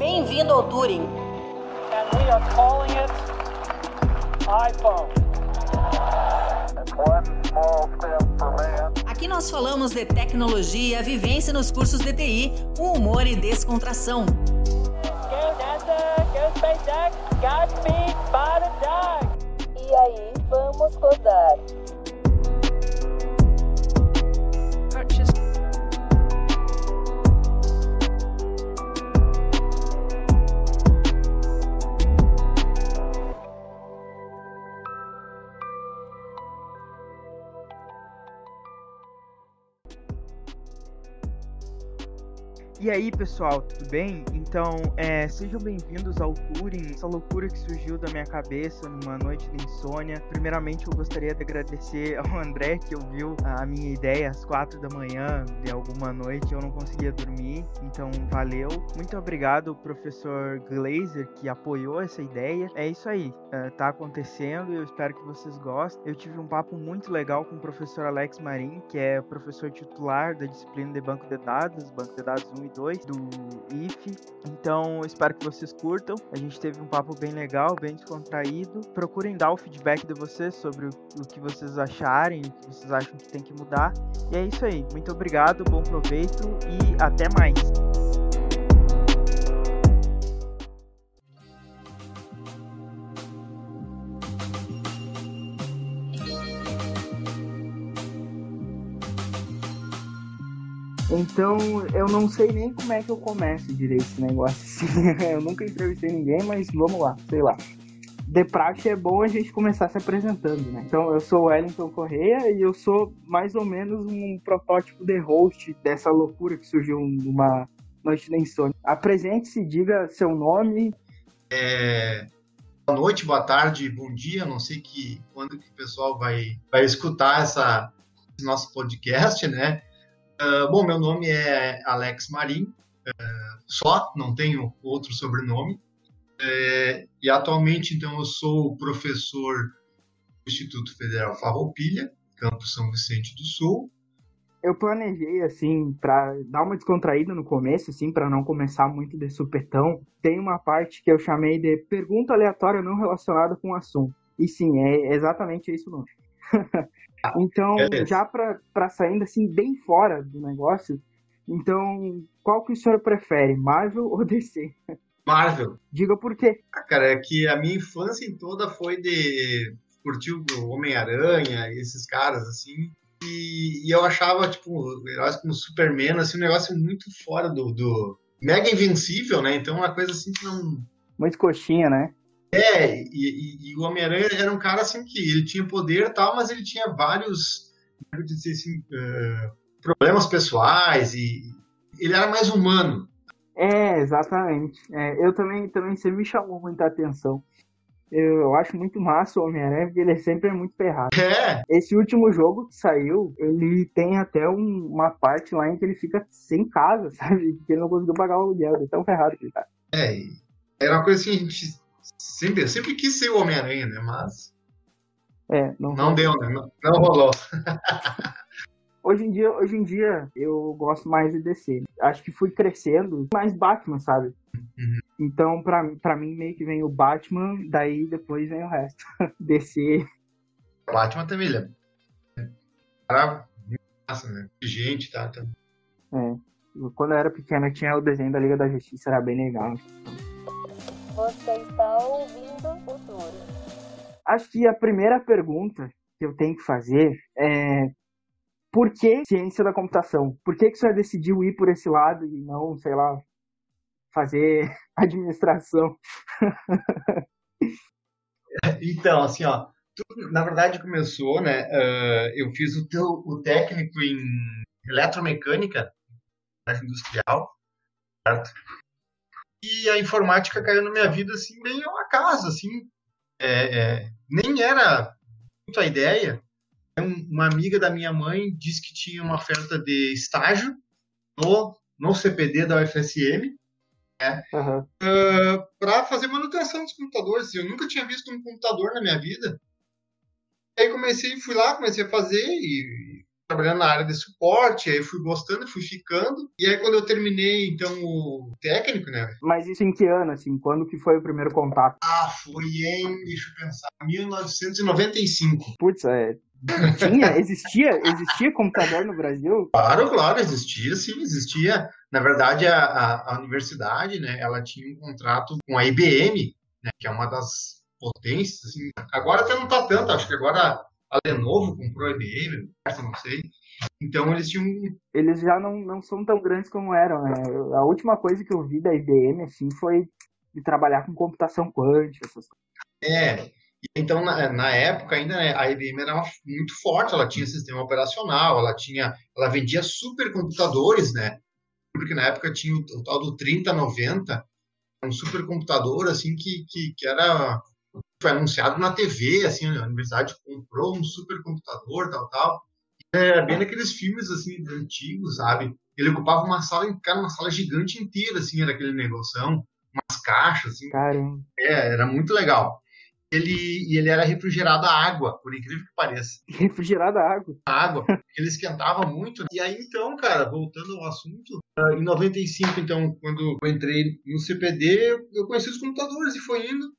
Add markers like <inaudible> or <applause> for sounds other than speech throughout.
Bem-vindo ao Turing. And we are calling it iPhone. Aqui nós falamos de tecnologia, vivência nos cursos de TI, com humor e descontração. Go NASA, go SpaceX, Godspeed. E aí, vamos rodar. E aí, pessoal, tudo bem? Então, é, sejam bem-vindos ao Turing, essa loucura que surgiu da minha cabeça numa noite de insônia. Primeiramente, eu gostaria de agradecer <laughs> ao André que ouviu a minha ideia às quatro da manhã de alguma noite, eu não conseguia dormir, então valeu. Muito obrigado, professor Glazer, que apoiou essa ideia. É isso aí, é, tá acontecendo eu espero que vocês gostem. Eu tive um papo muito legal com o professor Alex Marim, que é professor titular da disciplina de banco de dados, banco de dados 1 e 2 do IF. Então, espero que vocês curtam. A gente teve um papo bem legal, bem descontraído. Procurem dar o feedback de vocês sobre o que vocês acharem, o que vocês acham que tem que mudar. E é isso aí. Muito obrigado, bom proveito e até mais. Então, eu não sei nem como é que eu começo direito esse negócio assim. <laughs> eu nunca entrevistei ninguém, mas vamos lá, sei lá. De praxe é bom a gente começar se apresentando, né? Então, eu sou o Wellington Correia e eu sou mais ou menos um protótipo de host dessa loucura que surgiu numa noite da insônia. Apresente-se, diga seu nome. É, boa noite, boa tarde, bom dia. Não sei que quando que o pessoal vai, vai escutar essa, esse nosso podcast, né? Uh, bom, meu nome é Alex Marim, uh, só, não tenho outro sobrenome. Uh, e atualmente, então, eu sou professor do Instituto Federal Farroupilha, campus São Vicente do Sul. Eu planejei, assim, para dar uma descontraída no começo, assim, para não começar muito de supetão. Tem uma parte que eu chamei de pergunta aleatória não relacionada com o assunto. E sim, é exatamente isso não. <laughs> Então, Beleza. já para saindo assim bem fora do negócio, então, qual que o senhor prefere, Marvel ou DC? Marvel. Diga por quê. Ah, cara, é que a minha infância toda foi de curtir o Homem-Aranha, esses caras, assim. E, e, eu achava, tipo, heróis como Superman, assim, um negócio muito fora do, do... Mega invencível, né? Então, uma coisa assim que não... Muito coxinha, né? É, e, e, e o Homem-Aranha era um cara assim que ele tinha poder e tal, mas ele tinha vários assim, uh, problemas pessoais e ele era mais humano. É, exatamente. É, eu também, também sempre me chamou muita atenção. Eu, eu acho muito massa o Homem-Aranha, porque ele sempre é muito ferrado. É. Esse último jogo que saiu, ele tem até um, uma parte lá em que ele fica sem casa, <laughs> sabe? Porque ele não conseguiu pagar o aluguel, é tão ferrado que ele tá. É, era uma coisa assim, a gente Sempre, sempre quis ser o Homem-Aranha, né? Mas. É, não, não deu, né? Não, não rolou. <laughs> Hoje em, dia, hoje em dia, eu gosto mais de DC. Acho que fui crescendo mais Batman, sabe? Uhum. Então, pra, pra mim, meio que vem o Batman, daí depois vem o resto. <laughs> DC. Batman também, ele Cara, massa, né? Gente, tá, tá. É. Quando eu era pequeno, tinha o desenho da Liga da Justiça, era bem legal. Você está ouvindo o Turo. Acho que a primeira pergunta que eu tenho que fazer é por que ciência da computação? Por que, que você decidiu ir por esse lado e não, sei lá, fazer <laughs> administração? <laughs> então, assim, ó, tudo, na verdade começou, né? Uh, eu fiz o, teu, o técnico em eletromecânica industrial, certo? E a informática caiu na minha vida assim bem ao acaso, assim, é, é, nem era muito a ideia. Uma amiga da minha mãe disse que tinha uma oferta de estágio no, no CPD da UFSM né, uhum. uh, para fazer manutenção dos computadores. Eu nunca tinha visto um computador na minha vida. Aí comecei, fui lá, comecei a fazer e trabalhando na área de suporte, aí fui gostando, fui ficando. E aí quando eu terminei, então, o técnico, né? Mas isso em que ano, assim? Quando que foi o primeiro contato? Ah, foi em, deixa eu pensar, 1995. Putz, é... Tinha, existia, existia computador no Brasil? Claro, claro, existia, sim, existia. Na verdade, a, a, a universidade, né, ela tinha um contrato com a IBM, né, que é uma das potências, assim. Agora até não tá tanto, acho que agora a Lenovo comprou a IBM, não sei. Então eles tinham. Eles já não, não são tão grandes como eram, né? A última coisa que eu vi da IBM, assim, foi de trabalhar com computação quântica, essas coisas. É. Então, na, na época, ainda né, a IBM era muito forte, ela tinha sistema operacional, ela tinha. Ela vendia supercomputadores, né? Porque na época tinha o, o tal do 3090, um supercomputador, assim, que, que, que era foi anunciado na TV, assim, a universidade comprou um supercomputador, tal, tal. É bem naqueles filmes, assim, antigos, sabe? Ele ocupava uma sala, cara, uma sala gigante inteira, assim, era aquele negócio, umas caixas, assim. Caramba. É, era muito legal. Ele, e ele era refrigerado a água, por incrível que pareça. Refrigerado a água? A água. Ele esquentava muito. E aí, então, cara, voltando ao assunto, ah, em 95, então, quando eu entrei no CPD, eu conheci os computadores e foi indo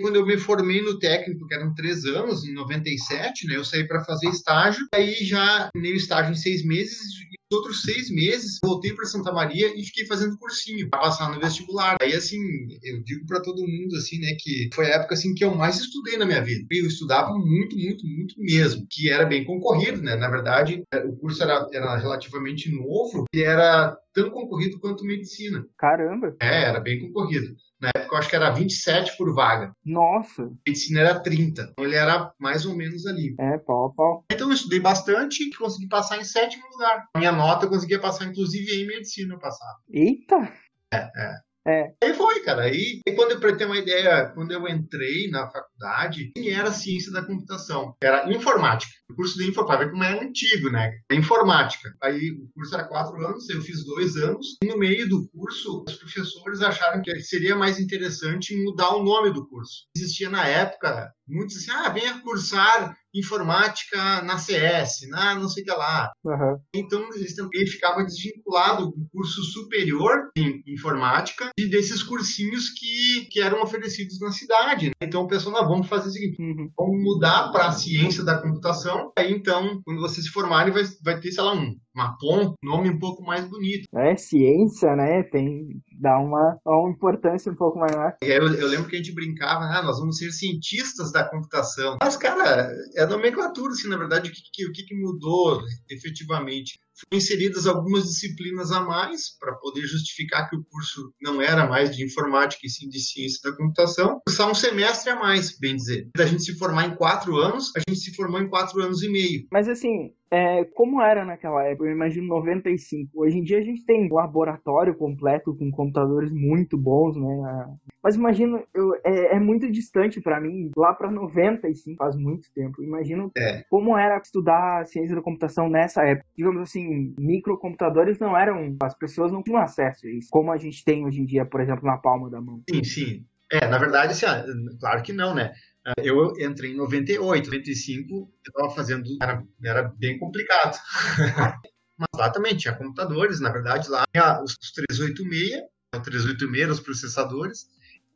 quando eu me formei no técnico, que eram três anos, em 97, né, eu saí para fazer estágio. Aí já terminei o estágio em seis meses e os outros seis meses voltei para Santa Maria e fiquei fazendo cursinho para passar no vestibular. Aí assim, eu digo para todo mundo assim, né, que foi a época assim que eu mais estudei na minha vida. Eu estudava muito, muito, muito mesmo, que era bem concorrido, né? Na verdade, o curso era, era relativamente novo e era tão concorrido quanto medicina. Caramba. É, era bem concorrido. Na época eu acho que era 27 por vaga. Nossa. Medicina era 30. Então ele era mais ou menos ali. É, pau, pau. Então eu estudei bastante e consegui passar em sétimo lugar. A minha nota eu conseguia passar, inclusive, em medicina eu passava. Eita! É, é. É. Aí foi, cara. Aí, quando eu pra ter uma ideia, quando eu entrei na faculdade, era ciência da computação. Era informática. O curso de informática, como é antigo, né? É informática. Aí o curso era quatro anos, eu fiz dois anos. E no meio do curso, os professores acharam que seria mais interessante mudar o nome do curso. Existia na época muitos assim, ah, venha cursar informática na CS, na não sei o que lá. Uhum. Então, eles também ficavam desvinculados do curso superior em informática e desses cursinhos que, que eram oferecidos na cidade. Né? Então, o pessoal, não, vamos fazer o seguinte, Uhum. vamos mudar para a ciência da computação. Aí, então, quando vocês se formarem, vai, vai ter, sei lá, um Mapom, nome um pouco mais bonito. É, ciência, né? Tem. dá uma, uma importância um pouco maior. Aí eu, eu lembro que a gente brincava, ah, nós vamos ser cientistas da computação. Mas, cara, é nomenclatura, assim, na verdade, o que, o que, que mudou efetivamente? Foram inseridas algumas disciplinas a mais para poder justificar que o curso não era mais de informática e sim de ciência da computação. Cursar um semestre a mais, bem dizer. Da gente se formar em quatro anos, a gente se formou em quatro anos e meio. Mas assim, é, como era naquela época? Eu imagino 95. Hoje em dia a gente tem um laboratório completo com computadores muito bons, né? Mas imagino, eu, é, é muito distante para mim, lá para 95, faz muito tempo. Imagino É. como era estudar ciência da computação nessa época. Digamos assim, microcomputadores não eram, as pessoas não tinham acesso a isso, como a gente tem hoje em dia, por exemplo, na palma da mão. Sim, sim. É, na verdade, assim, ah, claro que não, né? Ah, Eu entrei em 98, 95, eu estava fazendo, era, era bem complicado. <laughs> Mas lá também tinha computadores, na verdade, lá tinha os 386, o 386 eram os processadores,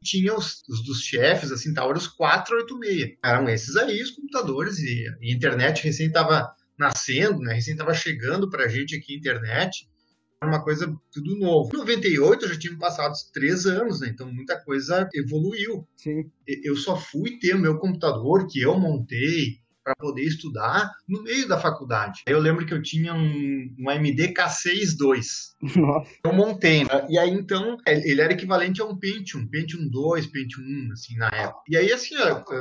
tinha os, os dos chefes, assim, tal, eram os 486. Eram esses aí os computadores, e a internet recém estava nascendo, né? Recém estava chegando para a gente aqui internet uma coisa tudo novo. Em 98 já tinham passado três anos, né? Então muita coisa evoluiu. Sim. Eu só fui ter o meu computador que eu montei para poder estudar no meio da faculdade. Eu lembro que eu tinha um, um AMD K6 II. Nossa. Eu montei, né? E aí, então, ele era equivalente a um Pentium, Pentium 2, Pentium 1, assim, na época. E aí, assim,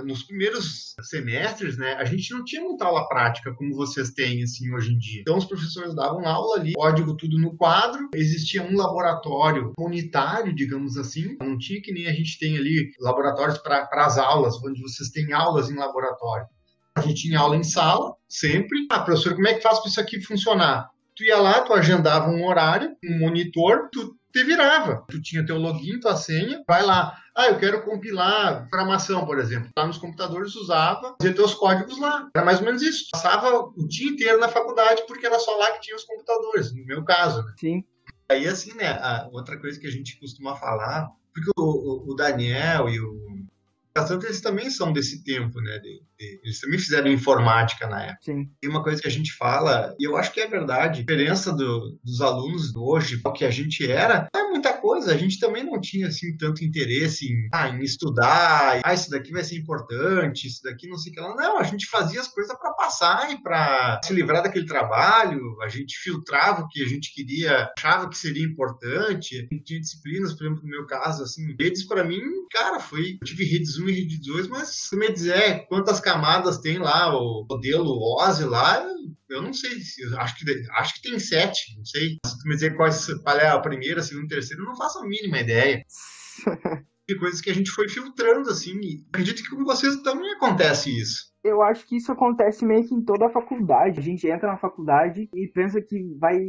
nos primeiros semestres, né, a gente não tinha muita aula prática como vocês têm, assim, hoje em dia. Então, os professores davam aula ali, código tudo no quadro, existia um laboratório unitário, digamos assim, não tinha que nem a gente tem ali laboratórios para as aulas, onde vocês têm aulas em laboratório. A gente tinha aula em sala, sempre. Ah, professor, como é que faz para isso aqui funcionar? tu ia lá, tu agendava um horário, um monitor, tu te virava. Tu tinha teu login, tua senha, vai lá. Ah, eu quero compilar programação, por exemplo. Lá nos computadores usava, fazia teus códigos lá. Era mais ou menos isso. Passava o dia inteiro na faculdade porque era só lá que tinha os computadores, no meu caso, né? Sim. Aí, assim, né, a outra coisa que a gente costuma falar, porque o, o- o Daniel e o Cassandra, eles também são desse tempo, né? de- de- eles também fizeram informática na época. Sim. Tem uma coisa que a gente fala, e eu acho que é verdade, a diferença do- dos alunos de hoje, o que a gente era, é muita coisa. A gente também não tinha, assim, tanto interesse em, ah, em estudar, ah, isso daqui vai ser importante, isso daqui não sei o que lá. Não, a gente fazia as coisas para passar e para se livrar daquele trabalho, a gente filtrava o que a gente queria, achava que seria importante. Tinha disciplinas, por exemplo, no meu caso, assim, redes para mim, cara, foi, eu tive redes 1 e redes 2, mas se me dizer quantas camadas tem lá o modelo OSI lá, eu não sei, acho que, acho que tem sete, não sei. Se tu me dizer quais, qual é a primeira, a segunda, a terceira, eu não faço a mínima ideia. <laughs> De coisas que a gente foi filtrando, assim, e acredito que com vocês também acontece isso. Eu acho que isso acontece meio que em toda a faculdade. A gente entra na faculdade e pensa que vai,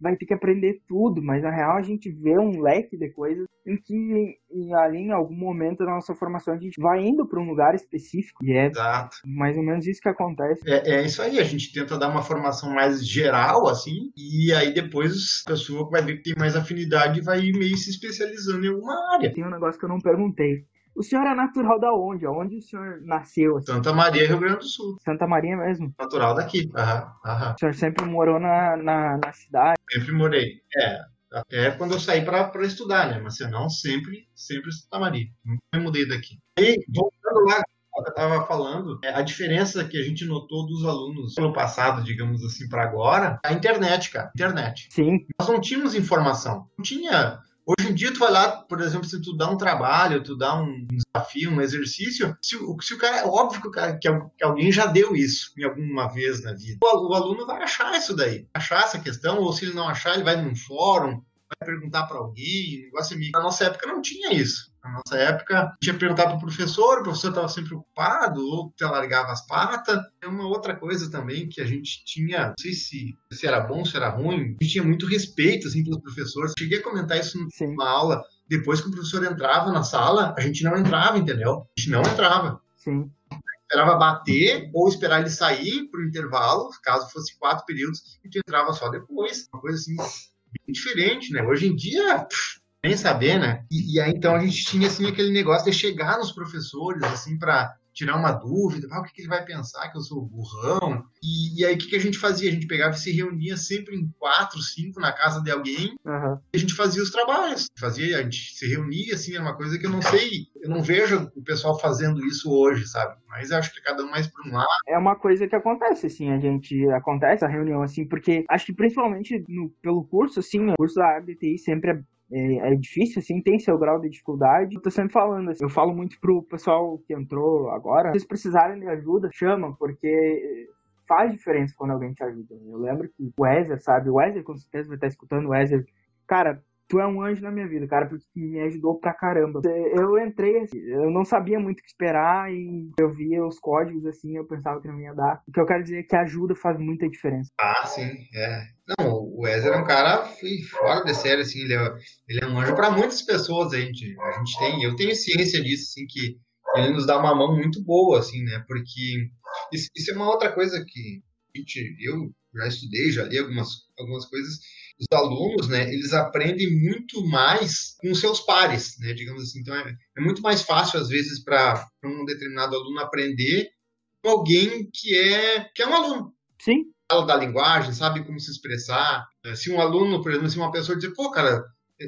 vai ter que aprender tudo, mas na real a gente vê um leque de coisas em que em, ali em algum momento da nossa formação a gente vai indo para um lugar específico e é Exato. mais ou menos isso que acontece. É, é isso aí, a gente tenta dar uma formação mais geral, assim, e aí depois a pessoa vai ver que tem mais afinidade e vai meio se especializando em alguma área. Tem um negócio que eu não perguntei. O senhor é natural da onde? Aonde o senhor nasceu? assim? Santa Maria, Rio Grande do Sul, Santa Maria mesmo? natural daqui. Aham, aham. O senhor sempre morou na, na, na cidade? Sempre morei. É, até quando eu saí para estudar, né? Mas se não, sempre, sempre Santa Maria. Nunca me mudei daqui. E voltando lá, eu estava falando, é, a diferença que a gente notou dos alunos no passado, digamos assim, para agora, a internet, cara. Internet. Sim, Nós não tínhamos informação. Não tinha. Hoje em dia, tu vai lá, por exemplo, se tu dá um trabalho, tu dá um desafio, um exercício, se se o cara. É óbvio que, cara, que, al- que alguém já deu isso em alguma vez na vida. O, o aluno vai achar isso daí, achar essa questão, ou se ele não achar, ele vai num fórum, vai perguntar para alguém. Negócio é meio- Na nossa época não tinha isso. Na nossa época, tinha que perguntar para o professor, o professor estava sempre ocupado, ou te largava as patas. É uma outra coisa também que a gente tinha, não sei se, se era bom, se era ruim, a gente tinha muito respeito assim, pelos professores. Cheguei a comentar isso sim. numa aula. Depois que o professor entrava na sala, a gente não entrava, entendeu? A gente não entrava. Sim. Esperava bater ou esperar ele sair para o intervalo, caso fosse quatro períodos, e tu entrava só depois. Uma coisa assim, bem diferente, né? Hoje em dia, pff, nem saber, né? E, e aí então a gente tinha assim aquele negócio de chegar nos professores, assim, para tirar uma dúvida, ah, o que, que ele vai pensar que eu sou burrão? E, e aí o que, que a gente fazia? A gente pegava e se reunia sempre em quatro, cinco na casa de alguém Aham. e a gente fazia os trabalhos. Fazia, a gente se reunia, assim, era uma coisa que eu não sei, eu não vejo o pessoal fazendo isso hoje, sabe? Mas eu acho que cada um mais por um lado. é uma coisa que acontece, assim, a gente acontece a reunião, assim, porque acho que principalmente no, pelo curso, assim, o curso da área de TI sempre é, é, é difícil, assim, tem seu grau de dificuldade. Eu tô sempre falando, assim, eu falo muito pro pessoal que entrou agora, se vocês precisarem de ajuda, chama, porque faz diferença quando alguém te ajuda. Eu lembro que o Wezer, sabe, o Wezer com certeza vai estar escutando o Wezer, cara, tu é um anjo na minha vida, cara, porque me ajudou pra caramba. Eu entrei, assim, eu não sabia muito o que esperar e eu via os códigos assim, eu pensava que não ia dar. O que eu quero dizer é que ajuda faz muita diferença. Ah, sim, é. Não, o Wesley é um cara fora de série, assim, ele é, ele é um anjo para muitas pessoas, a gente, a gente tem, eu tenho ciência disso, assim, que ele nos dá uma mão muito boa, assim, né, porque isso, isso é uma outra coisa que a gente, eu já estudei, já li algumas, algumas coisas, os alunos, né, eles aprendem muito mais com seus pares, né, digamos assim, então é, é muito mais fácil, às vezes, para um determinado aluno aprender com alguém que é, que é um aluno, Sim, fala da linguagem, sabe como se expressar. Se um aluno, por exemplo, se uma pessoa dizer, pô, cara,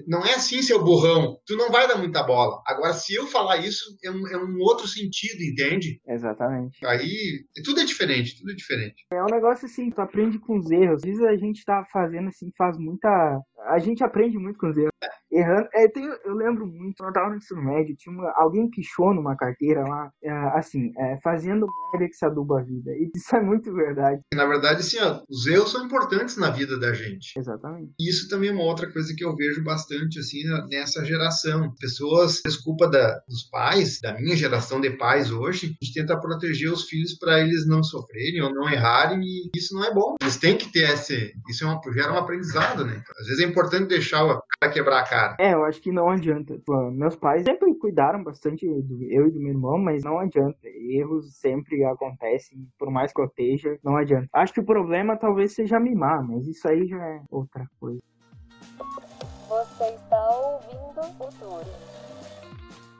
não é assim, seu burrão, tu não vai dar muita bola. Agora, se eu falar isso, é um, é um outro sentido, entende? exatamente. Aí, tudo é diferente, tudo é diferente. É um negócio assim, tu aprende com os erros. Às vezes a gente tá fazendo assim, faz muita. A gente aprende muito com os erros. Errando. É, tem- eu lembro muito, quando eu tava no ensino médio, tinha uma- alguém pichou numa carteira lá, é, assim, é, fazendo merda que se aduba a vida. E isso é muito verdade. Na verdade, assim, ó, os erros são importantes na vida da gente. Exatamente. E isso também é uma outra coisa que eu vejo bastante, assim, nessa geração. Pessoas, desculpa da, dos pais, da minha geração de pais hoje, a gente tenta proteger os filhos para eles não sofrerem ou não errarem, e isso não é bom. Eles têm que ter esse. Isso é uma, gera um aprendizado, né? Às vezes é importante deixar a pra quebrar a cara. É, eu acho que não adianta. Pô, meus pais sempre cuidaram bastante do eu e do meu irmão, mas não adianta. Erros sempre acontecem, por mais que eu esteja, não adianta. Acho que o problema talvez seja mimar, mas isso aí já é outra coisa. Você está ouvindo o Túlio.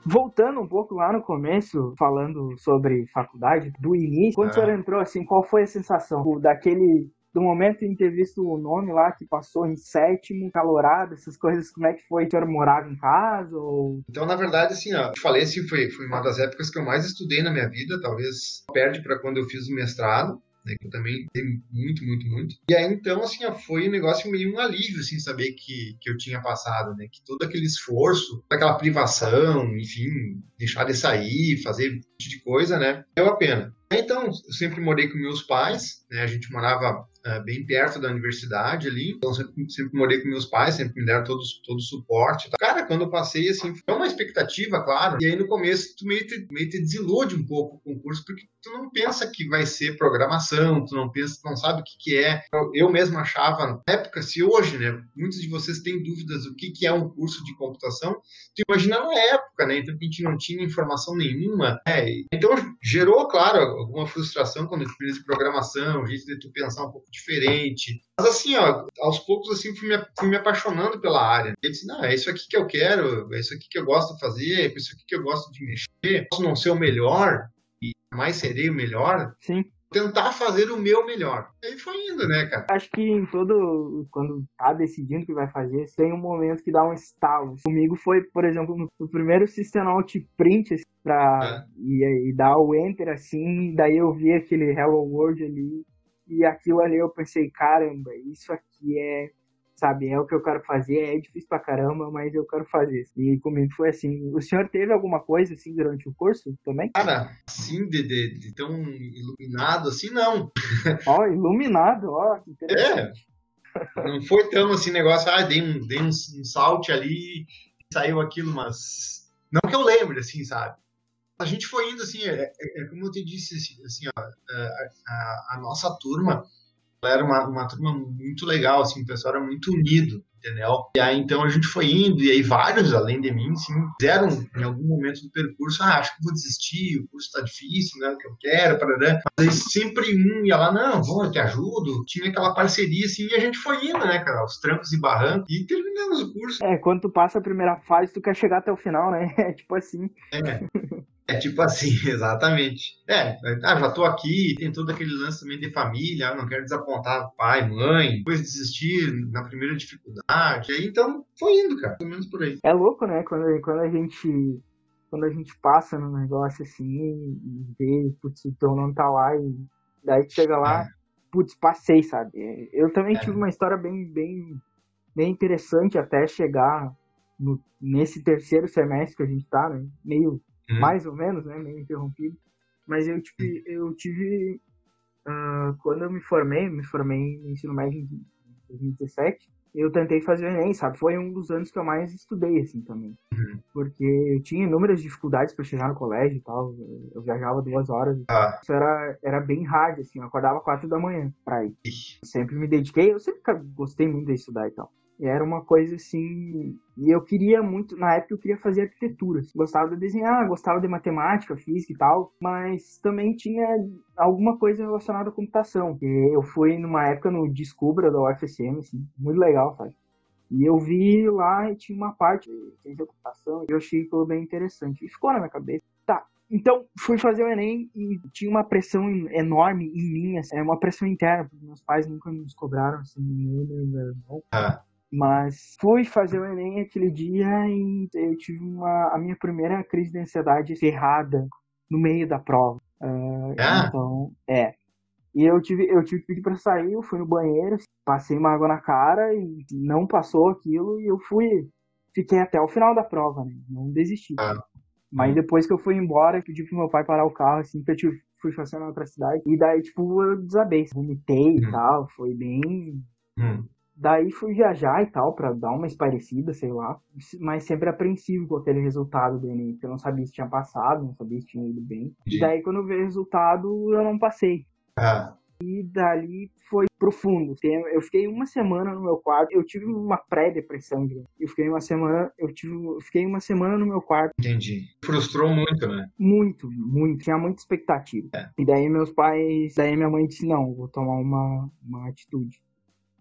Voltando um pouco lá no começo, falando sobre faculdade, do início, quando Ah. o senhor entrou, assim, qual foi a sensação Tipo, daquele. Do momento em ter visto o nome lá que passou em sétimo, calorado, essas coisas, como é que foi? O senhor morava em casa? Ou... Então, na verdade, assim, ó, eu falei assim, foi, foi uma das épocas que eu mais estudei na minha vida, talvez perde para quando eu fiz o mestrado, né, que eu também dei muito, muito, muito. E aí, então, assim, foi um negócio meio um alívio, assim, saber que, que eu tinha passado, né, que todo aquele esforço, aquela privação, enfim, deixar de sair, fazer um monte de coisa, né, valeu a pena. Então, eu sempre morei com meus pais, né, a gente morava eh, bem perto da universidade ali, então sempre, sempre morei com meus pais, sempre me deram todo, todo o suporte. Cara, quando eu passei, assim, foi uma expectativa, claro, e aí no começo tu meio te, meio te desilude um pouco com o curso, porque tu não pensa que vai ser programação, tu não pensa, tu não sabe o que que é. Eu, eu mesmo achava, na época, se hoje, né, muitos de vocês têm dúvidas do que que é um curso de computação, tu imagina na época, né, então a gente não tinha informação nenhuma, né, então gerou, claro, alguma frustração quando eu fiz programação, o jeito de tu pensar um pouco diferente. Mas assim, ó, aos poucos assim fui me, fui me apaixonando pela área. Eu disse, não, é isso aqui que eu quero, é isso aqui que eu gosto de fazer, é isso aqui que eu gosto de mexer. Posso não ser o melhor, e jamais serei o melhor, Sim. tentar fazer o meu melhor. Aí foi indo, né, cara? Acho que em todo. Quando tá decidindo o que vai fazer, tem um momento que dá um estalo. Comigo foi, por exemplo, no, primeiro System Out Print, assim, pra. E, e dar o Enter assim, daí eu vi aquele Hello World ali. E aquilo ali eu pensei, caramba, isso aqui é. Sabe, é o que eu quero fazer, é difícil pra caramba, mas eu quero fazer. E comigo foi assim. O senhor teve alguma coisa assim durante o curso também? Cara, assim, de, de, de tão iluminado assim, não. <laughs> Ó, iluminado, ó, que É, interessante. não foi tão assim negócio, ah, dei um, dei um, um salto ali e saiu aquilo, mas não que eu lembre, assim, sabe? A gente foi indo assim, é, é- é como eu te disse, assim, assim, ó, a, a- a nossa turma era uma, uma turma muito legal, assim, o pessoal era muito unido, entendeu? E aí então a gente foi indo, e aí vários, além de mim, assim, fizeram em algum momento do percurso, ah, acho que vou desistir, o curso tá difícil, não é o que eu quero, parará. mas aí sempre um ia lá, não, vou, eu te ajudo, tinha aquela parceria, assim, e a gente foi indo, né, cara, aos trancos e barrancos, e terminamos o curso. É, quando tu passa a primeira fase, tu quer chegar até o final, né? <laughs> É tipo assim. É, é tipo assim, <laughs> exatamente. É, ah, já tô aqui, tem todo aquele lance também de família, ah, não quero desapontar pai, mãe, depois desistir na primeira dificuldade. Aí então foi indo, cara, pelo menos por aí. É louco, né? Quando, quando a gente. Quando a gente passa no negócio assim e vê, putz, o teu nome tá lá e daí tu chega lá, putz, passei, sabe? Eu também É. tive uma história bem, bem, bem interessante até chegar no, nesse terceiro semestre que a gente tá, né? Meio Hum. mais ou menos, né? Meio interrompido. Mas eu tive, eu tive ah, quando eu me formei, me formei no ensino médio em 2017, eu tentei fazer o Enem, sabe? Foi um dos anos que eu mais estudei, assim, também. Uhum. Porque eu tinha inúmeras dificuldades para chegar no colégio e tal. Eu viajava duas horas. Ah, Isso era, era bem hard, assim. Eu acordava quatro da manhã pra ir. ixi. Sempre me dediquei, eu sempre gostei muito de estudar e tal. Era uma coisa assim. E eu queria muito, na época eu queria fazer arquitetura. Gostava de desenhar, gostava de matemática, física e tal, mas também tinha alguma coisa relacionada à computação. E eu fui numa época no Descubra da UFSM, assim, muito legal, sabe? E eu vi lá e tinha uma parte de computação e eu achei aquilo bem interessante. E ficou na minha cabeça. Tá, então, fui fazer o Enem e tinha uma pressão en- enorme em mim, assim, é uma pressão interna, meus pais nunca nos cobraram, assim, nem meu irmão. Ah, Mas fui fazer o Enem aquele dia e eu tive uma, a minha primeira crise de ansiedade ferrada no meio da prova. Ah, Ah. Então, é. E eu tive, eu tive que pedir pra sair, eu fui no banheiro, passei uma água na cara e não passou aquilo e eu fui, fiquei até o final da prova, né? Não desisti. Ah. Mas depois que eu fui embora, eu pedi pro meu pai parar o carro, assim, que eu tive, fui passando na outra cidade. E daí, tipo, eu desabei, vomitei e Hum. tal, foi bem hum, Daí fui viajar e tal, pra dar uma esparecida, sei lá. Mas sempre apreensivo com aquele resultado do Enem, porque eu não sabia se tinha passado, não sabia se tinha ido bem. E daí quando veio o resultado, eu não passei. ah, E dali foi profundo. Eu fiquei uma semana no meu quarto. Eu tive uma pré-depressão, Eu fiquei uma semana, eu tive, eu fiquei uma semana no meu quarto. Entendi. Frustrou muito, né? Muito, muito. Tinha muita expectativa. É. E daí meus pais, daí minha mãe disse não, vou tomar uma, uma atitude.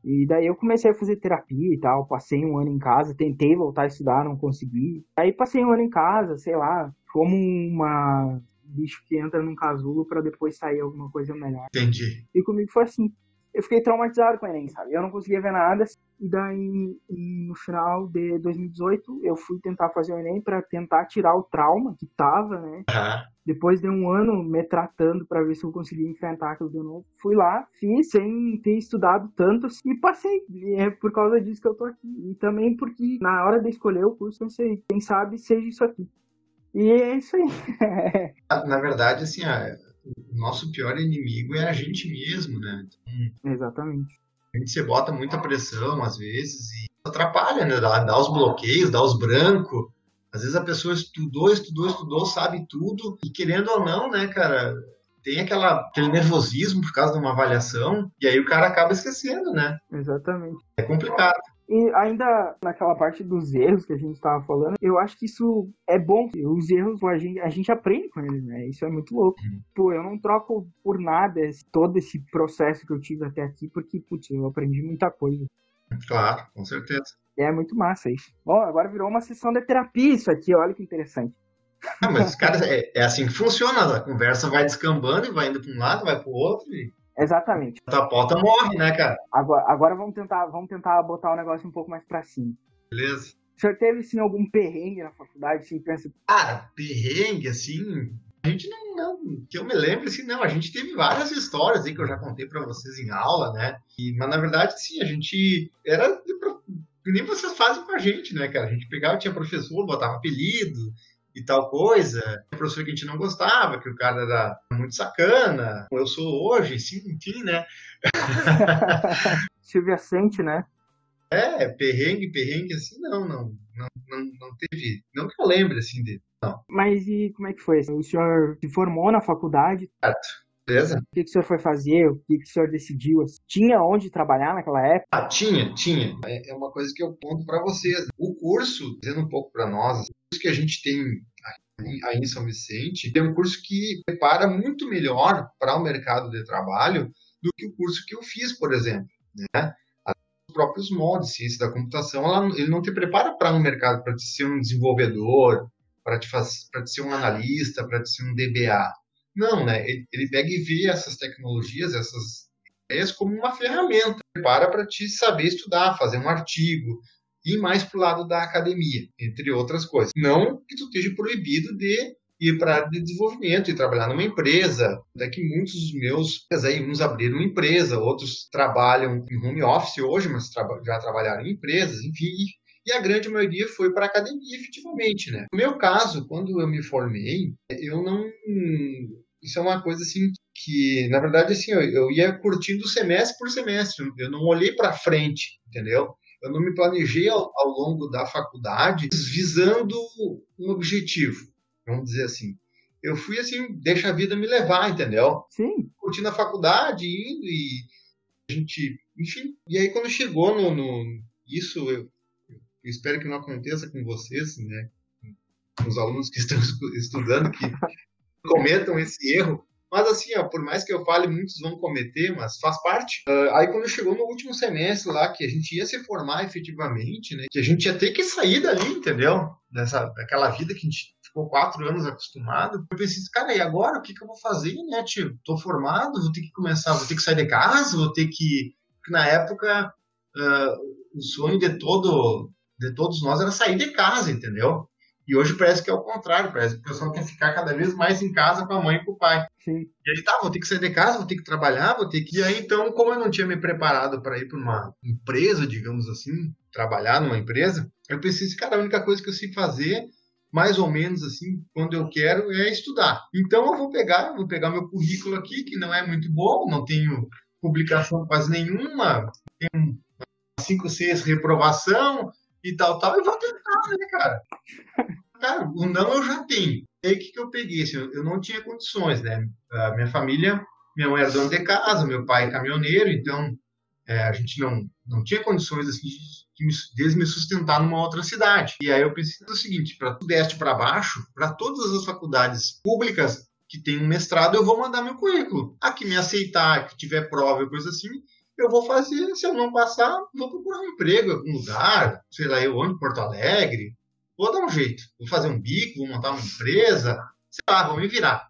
E daí eu comecei a fazer terapia e tal, passei um ano em casa, tentei voltar a estudar, não consegui. Aí passei um ano em casa, sei lá, como uma bicho que entra num casulo para depois sair alguma coisa melhor. Entendi. E comigo foi assim. Eu fiquei traumatizado com o Enem, sabe? Eu não conseguia ver nada. E daí, no final de 2018, eu fui tentar fazer o Enem para tentar tirar o trauma que tava, né? Uhum. Depois de um ano me tratando para ver se eu conseguia enfrentar aquilo de novo. Fui lá, fiz sem ter estudado tanto e passei. E é por causa disso que eu tô aqui. E também porque na hora de escolher o curso, pensei, quem sabe seja isso aqui. E é isso aí. <laughs> Na verdade, assim, o nosso pior inimigo é a gente mesmo, né? Então, Exatamente. A gente se bota muita pressão, às vezes, e atrapalha, né? Dá, dá os bloqueios, dá os brancos. Às vezes a pessoa estudou, estudou, estudou, sabe tudo, e querendo ou não, né, cara, tem aquela, aquele nervosismo por causa de uma avaliação, e aí o cara acaba esquecendo, né? Exatamente. É complicado. E ainda naquela parte dos erros que a gente estava falando, eu acho que isso é bom. Os erros a gente, a gente aprende com eles, né? Isso é muito louco. Uhum. Pô, eu não troco por nada todo esse processo que eu tive até aqui, porque, putz, eu aprendi muita coisa. Claro, com certeza. É muito massa isso. Bom, agora virou uma sessão de terapia isso aqui, olha que interessante. Ah, mas, cara, é, é assim que funciona. A conversa vai descambando e vai indo para um lado, vai para o outro. E... Exatamente. A pauta morre, né, cara? Agora, agora vamos tentar, vamos tentar botar o negócio um pouco mais pra cima. Beleza. O senhor teve, assim, algum perrengue na faculdade, assim, pensa... Cara, perrengue, assim... A gente não, não, que eu me lembro, assim, não, a gente teve várias histórias aí que eu já contei para vocês em aula, né? E, mas na verdade, sim, a gente era que nem vocês fazem com a gente, né, cara? A gente pegava, tinha professor, botava apelido, e tal coisa. O professor que a gente não gostava, que o cara era muito sacana, eu sou hoje, sim, enfim, né? <laughs> Silvia Sente, né? É, perrengue, perrengue, assim, não, não, não, não, não teve, não que eu lembre, assim, dele, não. Mas e como é que foi? O senhor se formou na faculdade? Certo. Beleza? O que, que o senhor foi fazer? O que, que o senhor decidiu? Tinha onde trabalhar naquela época? Ah, tinha, tinha. É, é uma coisa que eu conto para vocês. O curso, dizendo um pouco para nós, o curso que a gente tem aí em São Vicente, é um curso que prepara muito melhor para o mercado de trabalho do que o curso que eu fiz, por exemplo. Né? Os próprios moldes, ciência da computação, ela, ele não te prepara para um mercado, para ser um desenvolvedor, para te, te ser um analista, para te ser um DBA. Não, né? Ele, ele pega e vê essas tecnologias, essas ideias como uma ferramenta. Prepara para te saber estudar, fazer um artigo, ir mais para o lado da academia, entre outras coisas. Não que tu esteja proibido de ir para de desenvolvimento e trabalhar numa empresa. Até que muitos dos meus, aí, uns abriram uma empresa, outros trabalham em home office hoje, mas já trabalharam em empresas, enfim. E a grande maioria foi para a academia, efetivamente, né? No meu caso, quando eu me formei, eu não isso é uma coisa assim que, na verdade, assim, eu, eu ia curtindo semestre por semestre, eu não olhei para frente, entendeu? Eu não me planejei ao, ao, longo da faculdade visando um objetivo, vamos dizer assim. Eu fui assim, deixa a vida me levar, entendeu? Sim. Curtindo a faculdade, indo e a gente, enfim. E aí quando chegou no, no isso, eu, eu espero que não aconteça com vocês, né? Com os alunos que estão <laughs> estudando, que cometam esse erro. Mas assim, ó, por mais que eu fale, muitos vão cometer, mas faz parte. Uh, aí quando chegou no último semestre lá, que a gente ia se formar efetivamente, né? Que a gente ia ter que sair dali, entendeu? Dessa, daquela vida que a gente ficou quatro anos acostumado. Eu pensei, cara, e agora? O que, que eu vou fazer, né, tio? Tô formado, vou ter que começar, vou ter que sair de casa, vou ter que... Porque na época, uh, o sonho de todo de todos nós era sair de casa, entendeu? E hoje parece que é o contrário, parece que o pessoal quer ficar cada vez mais em casa com a mãe e com o pai. Sim. E aí tá, vou ter que sair de casa, vou ter que trabalhar, vou ter que. E aí então, como eu não tinha me preparado para ir para uma empresa, digamos assim, trabalhar numa empresa, eu pensei, cara, a única coisa que eu sei fazer, mais ou menos assim, quando eu quero, é estudar. Então eu vou pegar, vou pegar meu currículo aqui, que não é muito bom, não tenho publicação quase nenhuma, tenho 5, 6 reprovação e tal, tal, e vou tentar, né, cara? Cara, o não eu já tenho. E aí o que, que eu peguei? Assim, eu não tinha condições, né? A minha família minha mãe era dona de casa, meu pai é caminhoneiro, então é, a gente não, não tinha condições assim, de, de me sustentar numa outra cidade. E aí eu pensei o seguinte, para sudeste para baixo, para todas as faculdades públicas que tem um mestrado, eu vou mandar meu currículo. A que me aceitar, que tiver prova e coisa assim, eu vou fazer. Se eu não passar, vou procurar um emprego em algum lugar, sei lá, eu ando em Porto Alegre, vou dar um jeito. Vou fazer um bico, vou montar uma empresa, sei lá, vou me virar.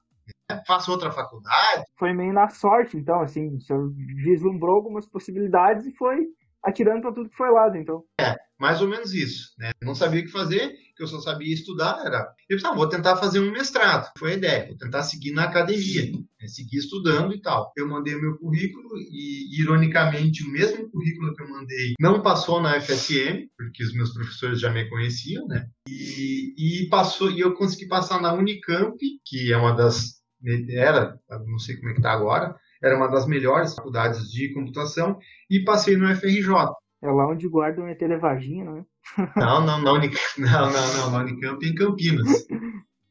Faço outra faculdade. Foi meio na sorte, então, assim, o senhor vislumbrou algumas possibilidades e foi atirando para tudo que foi lado, então. É, mais ou menos isso, né? Não sabia o que fazer, que eu só sabia estudar, era... Eu pensei, ah, vou tentar fazer um mestrado, foi a ideia, vou tentar seguir na academia, né? seguir estudando e tal. Eu mandei o meu currículo e, ironicamente, o mesmo currículo que eu mandei não passou na FSM, porque os meus professores já me conheciam, né? E, e passou, e eu consegui passar na Unicamp, que é uma das... Era, não sei como é que tá agora, era uma das melhores faculdades de computação, e passei no FRJ. É lá onde guardam a televagina, não é? Não, não, na Unicamp, <laughs> não, não, não, na Unicamp em Campinas.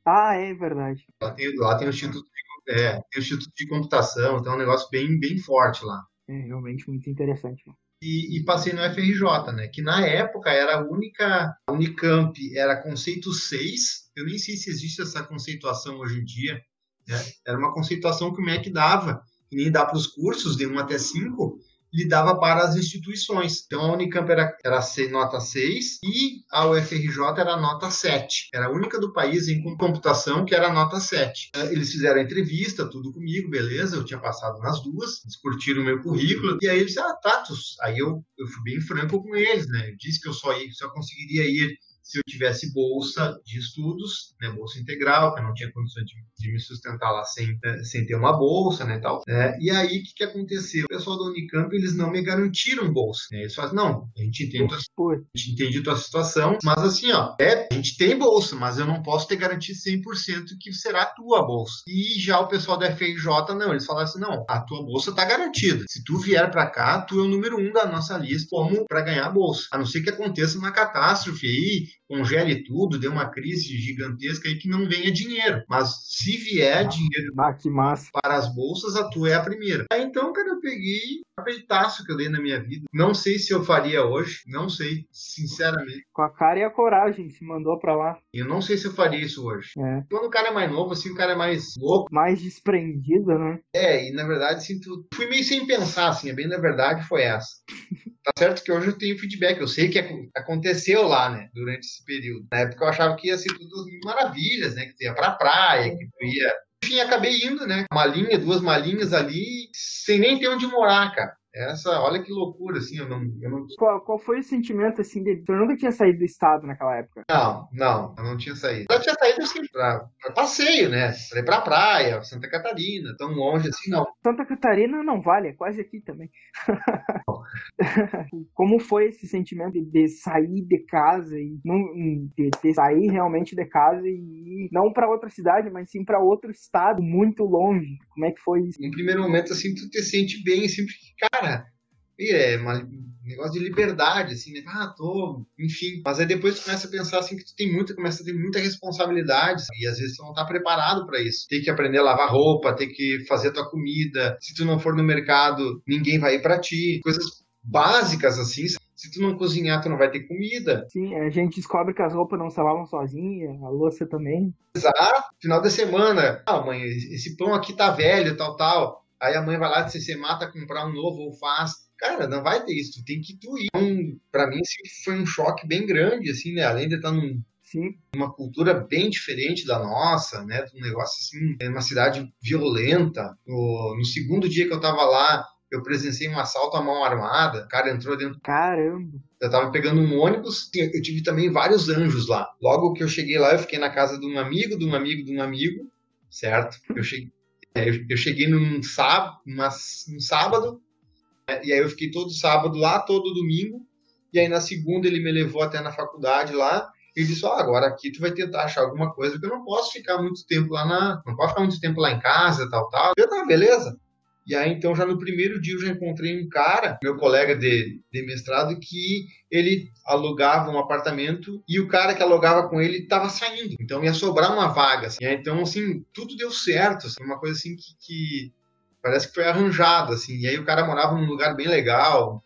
ah, é verdade. Lá tem, lá tem o Instituto de, é, tem o Instituto de Computação, então é um negócio bem, bem forte lá. É realmente muito interessante. E, e, passei no FRJ, né? Que na época era a única a Unicamp, era conceito 6. Eu nem sei se existe essa conceituação hoje em dia. Né? Era uma conceituação que o MEC dava, que nem dá para os cursos de 1 até 5, lhe dava para as instituições. Então a Unicamp era, era nota 6 e a UFRJ era nota 7. Era a única do país em computação que era nota 7. Eh, eles fizeram a entrevista, tudo comigo, beleza, eu tinha passado nas duas, eles curtiram o meu currículo, e aí eles disseram, ah, tá, aí eu, eu fui bem franco com eles, né? Eu disse que eu só, ia, só conseguiria ir se eu tivesse bolsa de estudos, né, bolsa integral, que eu não tinha condições de, de me sustentar lá sem, sem ter uma bolsa, né, tal. É, e aí, o que, que aconteceu? O pessoal da Unicamp, eles não me garantiram bolsa. Né? Eles falaram, não, a gente entende a, a gente entende a tua situação, mas assim, ó, é, a gente tem bolsa, mas eu não posso ter garantido 100% que será a tua bolsa. E já o pessoal da FRJ, não, eles falaram assim, não, a tua bolsa tá garantida. Se tu vier para cá, tu é o número um da nossa lista como para ganhar a bolsa. A não ser que aconteça uma catástrofe aí, congele tudo, dê uma crise gigantesca e que não venha dinheiro. Mas se vier ah, dinheiro ah, para as bolsas, a tua é a primeira. Aí então, cara, eu peguei o peitaço que eu dei na minha vida. Não sei se eu faria hoje, não sei, sinceramente. Com a cara e a coragem, se mandou pra lá. Eu não sei se eu faria isso hoje. É. Quando o cara é mais novo, assim, o cara é mais louco. Mais desprendido, né? É, e na verdade, assim, tu... fui meio sem pensar, assim, a bem na verdade foi essa. <laughs> Tá certo que hoje eu tenho feedback, eu sei que aconteceu lá, né, durante esse período. Na época eu achava que ia ser tudo maravilhas, né, que tu ia pra praia, que tu ia... Enfim, acabei indo, né, uma linha, duas malinhas ali, sem nem ter onde morar, cara. Essa, olha que loucura, assim, eu não... Eu não... Qual, qual foi o sentimento, assim, de... Tu nunca tinha saído do estado naquela época? Não, não, eu não tinha saído. Eu tinha saído, assim, pra, pra passeio, né, pra ir pra praia, Santa Catarina, tão longe assim, não. Santa Catarina não vale, é quase aqui também. <laughs> <laughs> Como foi esse sentimento de, de, sair de casa e não, de, de, sair realmente de casa e ir não para outra cidade, mas sim para outro estado muito longe? Como é que foi isso? No primeiro momento, assim, tu te sente bem, sempre que, cara, é um negócio de liberdade, assim, né? Ah, tô, enfim. Mas aí depois tu começa a pensar assim que tu tem muita, começa a ter muita responsabilidade e às vezes tu não tá preparado para isso. Tem que aprender a lavar roupa, tem que fazer a tua comida. Se tu não for no mercado, ninguém vai ir para ti. Coisas básicas assim. Se tu não cozinhar, tu não vai ter comida. Sim, a gente descobre que as roupas não se lavam sozinhas, a louça também. Exato. Final de semana, ah, mãe, esse pão aqui tá velho, tal, tal. Aí a mãe vai lá, se você mata, comprar um novo ou faz cara, não vai ter isso, tem que tu ir. Então, para mim, assim, foi um choque bem grande, assim, né? Além de estar num, Sim. uma cultura bem diferente da nossa, né? Um negócio assim, é uma cidade violenta. No, no segundo dia que eu tava lá, eu presenciei um assalto à mão armada. O cara entrou dentro. Caramba! Eu tava pegando um ônibus, eu tive também vários anjos lá. Logo que eu cheguei lá, eu fiquei na casa de um amigo, de um amigo, de um amigo, certo? Eu cheguei, é, eu cheguei num sábado, num sábado e aí eu fiquei todo sábado lá, todo domingo. E aí na segunda ele me levou até na faculdade lá. E disse: Ó, oh, agora aqui tu vai tentar achar alguma coisa, porque eu não posso ficar muito tempo lá na. Não posso ficar muito tempo lá em casa, tal, tal. Eu, tá, beleza. E aí, então, já no primeiro dia eu já encontrei um cara, meu colega de, de mestrado, que ele alugava um apartamento e o cara que alugava com ele estava saindo. Então ia sobrar uma vaga. Assim. Aí, então, assim, tudo deu certo. Assim, uma coisa assim que, que parece que foi arranjado, assim. E aí o cara morava num lugar bem legal,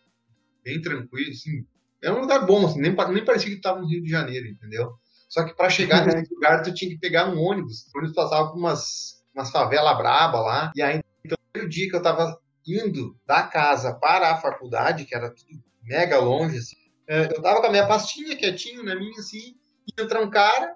bem tranquilo, assim. Era um lugar bom, assim, nem, nem parecia que estava no Rio de Janeiro, entendeu? Só que para chegar <laughs> nesse lugar, tu tinha que pegar um ônibus. O ônibus passava por umas, umas favelas braba lá. E aí, então, o dia que eu tava indo da casa para a faculdade, que era tudo mega longe, assim, é, eu tava com a minha pastinha quietinho na minha, assim, e entra um cara,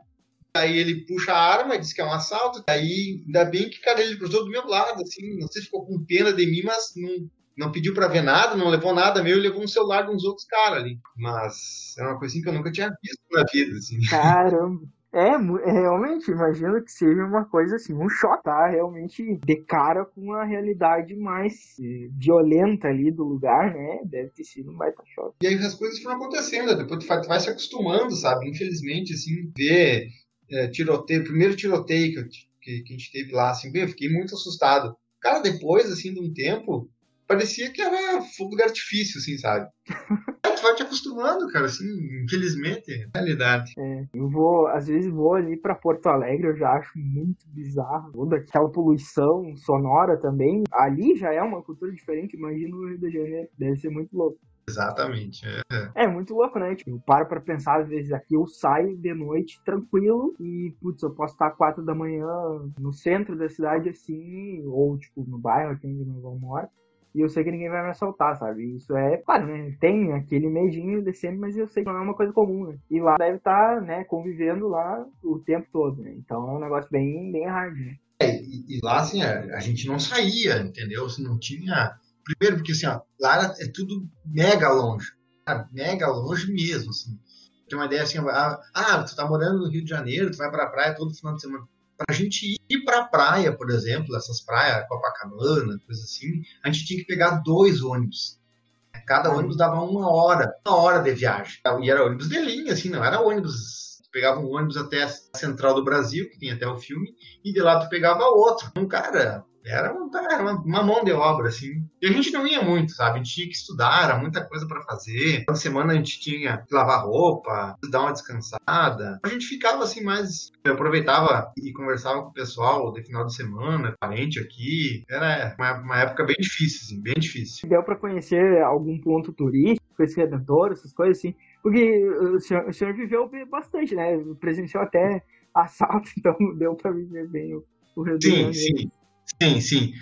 aí ele puxa a arma, diz que é um assalto, aí ainda bem que, cara, ele cruzou do meu lado, assim, não sei se ficou com pena de mim, mas não, não pediu para ver nada, não levou nada meu, levou um celular de uns outros caras ali. Mas é uma coisa que eu nunca tinha visto na vida, assim. Caramba. É, é, realmente, imagino que seja uma coisa assim, um choque, tá? Realmente de cara com a realidade mais eh, violenta ali do lugar, né? Deve ter sido um baita choque. E aí as coisas foram acontecendo, depois tu vai, se acostumando, sabe? Infelizmente, assim, ver é, tiroteio, primeiro tiroteio que, que, que, a gente teve lá, assim, eu fiquei muito assustado. Cara, depois, assim, de um tempo, parecia que era fogo de artifício, assim, sabe? <laughs> tu vai te acostumando, cara, assim, infelizmente, é realidade. É, eu vou, às vezes vou ali para Porto Alegre, eu já acho muito bizarro, toda aquela poluição sonora também. Ali já é uma cultura diferente, imagina o Rio de Janeiro, deve ser muito louco. Exatamente. É. é muito louco, né? Tipo, eu paro pra pensar, às vezes, aqui eu saio de noite tranquilo e, putz, eu posso estar quatro da manhã no centro da cidade assim, ou, tipo, no bairro aqui onde meu irmão mora e eu sei que ninguém vai me assaltar, sabe? Isso é, claro, né? Tem aquele medinho descendo, mas eu sei que não é uma coisa comum, né? E lá deve estar, né, convivendo lá o tempo todo, né? Então é um negócio bem, bem hard, né? É, e, e lá, assim, a, a, gente não saía, entendeu? Assim, não tinha... Primeiro porque, assim, ó, lá é tudo mega longe. Mega longe mesmo, assim. Tem uma ideia assim, ah, ah, tu tá morando no Rio de Janeiro, tu vai pra praia todo final de semana para a gente ir para a praia, por exemplo, essas praias, Copacabana, coisa assim, a gente tinha que pegar dois ônibus. Cada ônibus dava uma hora, uma hora de viagem. E era ônibus de linha, assim, não era ônibus. Tu pegava um ônibus até a Central do Brasil, que tem até o filme, e de lá tu pegava outro. Um cara, era uma, uma, mão de obra, assim. E a gente não ia muito, sabe? A gente tinha que estudar, era muita coisa para fazer. Toda semana a gente tinha que lavar roupa, dar uma descansada. A gente ficava assim mais. Eu aproveitava e conversava com o pessoal de final de semana, parente aqui. Era uma, uma época bem difícil, assim, bem difícil. Deu para conhecer algum ponto turístico, esse redentor, essas coisas assim. Porque o senhor, o senhor viveu bastante, né? Presenciou até assalto, <laughs> então deu para viver bem o, o Sim, sim. Sim, sim.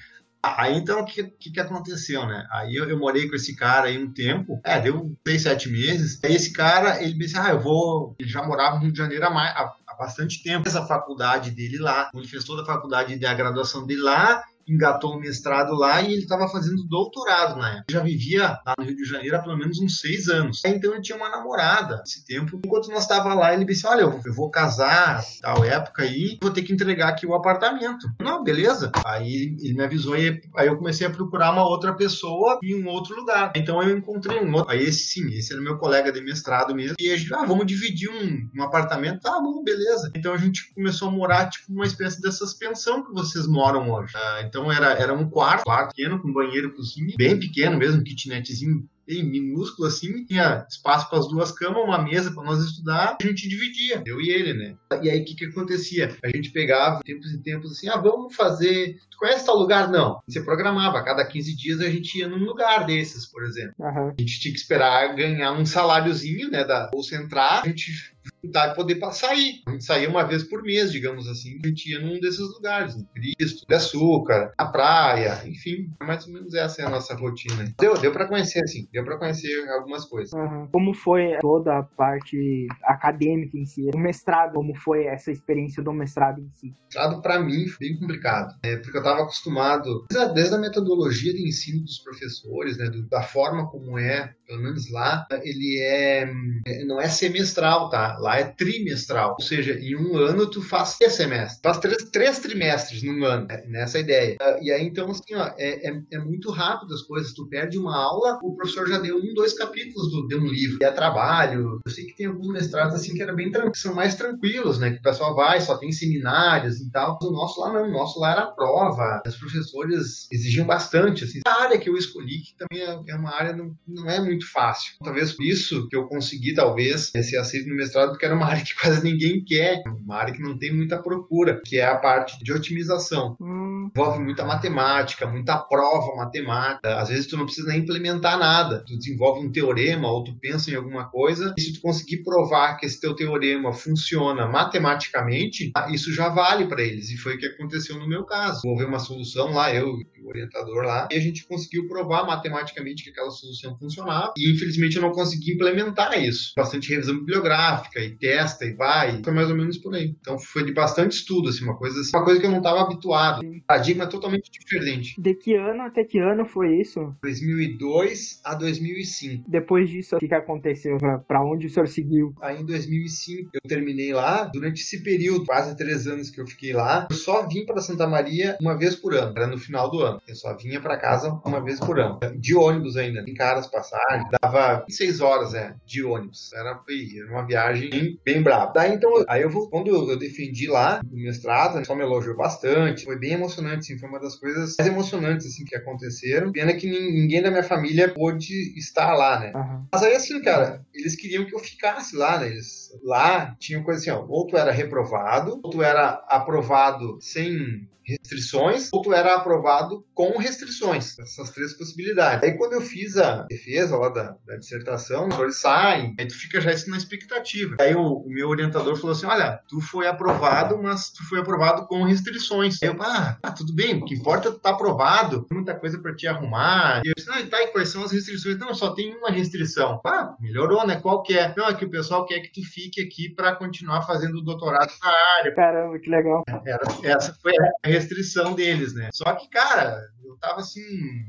Aí então o que, que, que, aconteceu, né? Aí eu, eu, morei com esse cara aí um tempo, é, deu seis, sete meses. Aí esse cara, ele disse, ah, eu vou. Ele já morava no Rio de Janeiro há, mais, há, há bastante tempo. Essa faculdade dele lá, ele fez toda a faculdade de graduação dele lá engatou um mestrado lá e ele estava fazendo doutorado na época. Ele já vivia lá no Rio de Janeiro há pelo menos uns seis anos. Então ele tinha uma namorada nesse tempo. Enquanto nós estava lá, ele disse: Olha, eu vou casar tal época aí, vou ter que entregar aqui o apartamento. Não, beleza. Aí ele me avisou e aí eu comecei a procurar uma outra pessoa em um outro lugar. Então eu encontrei um outro. Aí esse sim, esse era meu colega de mestrado mesmo. E a gente, ah, vamos dividir um, um apartamento. Tá bom, beleza. Então a gente começou a morar tipo uma espécie dessas pensão que vocês moram hoje. Ah, então era, era um quarto, quarto pequeno, com banheiro, cozinha, bem pequeno mesmo, kitnetzinho bem minúsculo assim, tinha espaço para as duas camas, uma mesa para nós estudar, a gente dividia, eu e ele, né? E aí o que que acontecia? A gente pegava tempos e tempos assim, ah, vamos fazer, tu conhece tal lugar? Não. Você programava, a cada 15 dias a gente ia num lugar desses, por exemplo. Uhum. A gente tinha que esperar ganhar um saláriozinho, né, da bolsa entrar, a gente juntar e poder sair. A gente saía uma vez por mês, digamos assim, a gente ia num desses lugares, no Cristo, de Açúcar, a praia, enfim, mais ou menos essa é a nossa rotina. Deu, deu para conhecer assim deu para conhecer algumas coisas. Uhum. Como foi toda a parte acadêmica em si? O mestrado, como foi essa experiência do mestrado em si? O mestrado, para mim, foi bem complicado, né? porque eu estava acostumado, desde a metodologia de ensino dos professores, né? da forma como é, pelo menos lá, ele é, é, não é semestral, tá? Lá é trimestral, ou seja, em um ano tu faz três semestres, faz três, três trimestres num ano, né? nessa ideia. E aí, então, assim, ó, é, é, é muito rápido as coisas, tu perde uma aula, o professor já deu um, dois capítulos do, de um livro. E é trabalho. Eu sei que tem alguns mestrados assim que era bem que são mais tranquilos, né? Que o pessoal vai, só tem seminários e tal. O nosso lá não, o nosso lá era prova. Os professores exigiam bastante. Assim. A área que eu escolhi, que também é, é uma área não, não é muito fácil. Talvez por isso que eu consegui, talvez, ser aceito no mestrado, porque era uma área <laughs> que quase ninguém quer. Uma área que não tem muita procura, que é a parte de otimização. Hum. Envolve muita matemática, muita prova matemática. Às vezes tu não precisa nem implementar nada. Tu desenvolve um teorema ou tu pensa em alguma coisa e se tu conseguir provar que esse teu teorema funciona matematicamente, ah, isso já vale para eles. E foi o que aconteceu no meu caso. Houve uma solução lá, eu o orientador lá, e a gente conseguiu provar matematicamente que aquela solução funcionava. E infelizmente eu não consegui implementar isso. Bastante revisão bibliográfica e testa e vai. Foi mais ou menos por aí. Então foi de bastante estudo, assim, uma coisa, assim, uma coisa que eu não estava habituado. Paradigma totalmente diferente. De que ano até que ano foi isso? 2002 a 2005. Depois disso, o que, que aconteceu? Pra, pra onde o senhor seguiu? Aí em 2005 eu terminei lá. Durante esse período, quase três anos que eu fiquei lá, eu só vim para Santa Maria uma vez por ano. Era no final do ano. Eu só vinha para casa uma vez por ano. De ônibus ainda. Em caras passagens. Dava seis horas, é, de ônibus. Era, era uma viagem bem, bem brava. Daí então, aí eu vou, quando eu defendi lá o mestrado, o só me elogiou bastante. Foi bem emocionante, assim, foi uma das coisas mais emocionantes assim que aconteceram. Pena que ninguém da minha família pôde estar lá, né? Aham. Mas aí assim, cara, eles queriam que eu ficasse lá, né? Eles lá tinham coisa assim, ó, ou tu era reprovado, ou tu era aprovado sem restrições, ou tu era aprovado com restrições. Essas três possibilidades. Aí quando eu fiz a defesa lá da, da dissertação, os dois saem, aí tu fica já isso na expectativa. Aí o, o meu orientador falou assim, olha, tu foi aprovado, mas tu foi aprovado com restrições. Aí eu, ah, tá, tudo bem, o que importa é tu tá aprovado, tem muita coisa pra te arrumar. E eu disse, ah, tá, e quais são as restrições? Não, só tem uma restrição. Ah, melhorou, né? Qual que é? Não, é que o pessoal quer que tu fique aqui pra continuar fazendo o doutorado na área. Caramba, que legal. Era, essa foi a restrição deles, né? Só que, cara, eu tava assim,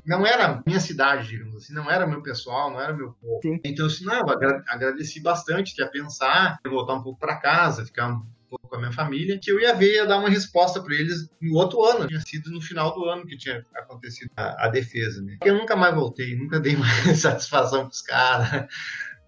não era minha cidade, digamos assim, não era meu pessoal, não era meu povo. Sim. Então, assim, não, eu agra- agradeci bastante, ia pensar, voltar um pouco pra casa, ficar um pouco com a minha família, que eu ia ver, ia dar uma resposta pra eles no outro ano, tinha sido no final do ano que tinha acontecido a, a defesa, né? Eu nunca mais voltei, nunca dei mais <laughs> satisfação pros caras.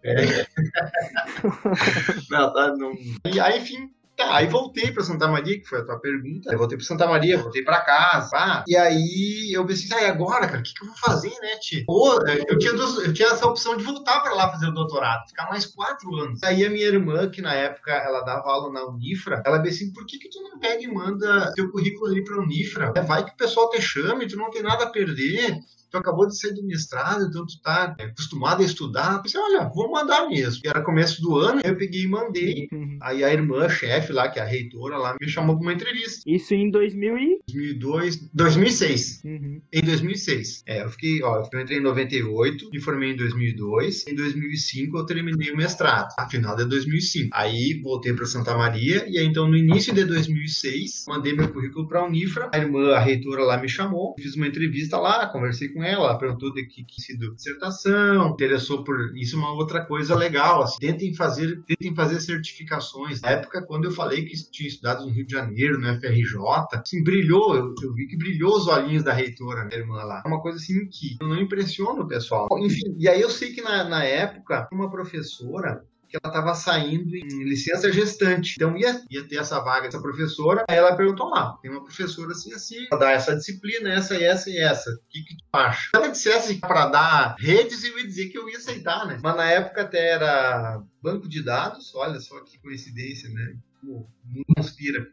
É. <laughs> <laughs> não, tá, não. E aí, enfim, Tá, aí voltei pra Santa Maria, que foi a tua pergunta. Aí voltei pra Santa Maria, voltei pra casa. pá. E aí eu pensei, ah, e agora, cara, o que, que eu vou fazer, né, tio? Pô, eu tinha, duas- eu tinha essa opção de voltar pra lá fazer o doutorado, ficar mais quatro anos. Aí a minha irmã, que na época ela dava aula na Unifra, ela disse assim, por que, que tu não pega e manda teu currículo ali pra Unifra? Vai que o pessoal te chame, tu não tem nada a perder. Tu acabou de sair do mestrado, então tu tá é, acostumado a estudar. Eu pensei, olha, vou mandar mesmo. E era começo do ano, eu peguei e mandei. Uhum. Aí a irmã, chefe lá, que é a reitora lá, me chamou para uma entrevista. Isso em 2000 e... 2002, 2006. Uhum. Em 2006. É, eu fiquei, ó, eu entrei em 98, me formei em 2002. Em 2005 eu terminei o mestrado. A final de 2005. Aí voltei para Santa Maria e aí então no início de 2006 mandei meu currículo para a Unifra. A irmã, a reitora lá me chamou, fiz uma entrevista lá, conversei com ela, ela perguntou de que que sido dissertação, interessou por isso é uma outra coisa legal, assim, tentem fazer, tentem fazer certificações. Na época quando eu falei que tinha estudado no Rio de Janeiro, no FRJ, assim, brilhou, eu, eu vi que brilhou os olhinhos da reitora, minha irmã lá. É uma coisa assim que não impressiona o pessoal. Enfim, e aí eu sei que na, na época, uma professora que ela estava saindo em licença gestante. Então ia, ia ter essa vaga dessa professora. Aí ela perguntou lá: tem uma professora assim, assim, para dar essa disciplina, essa e essa e essa. O que, que tu acha? Se ela dissesse para dar redes, eu ia dizer que eu ia aceitar, né? Mas na época até era banco de dados, olha só que coincidência, né? Pô, não conspira.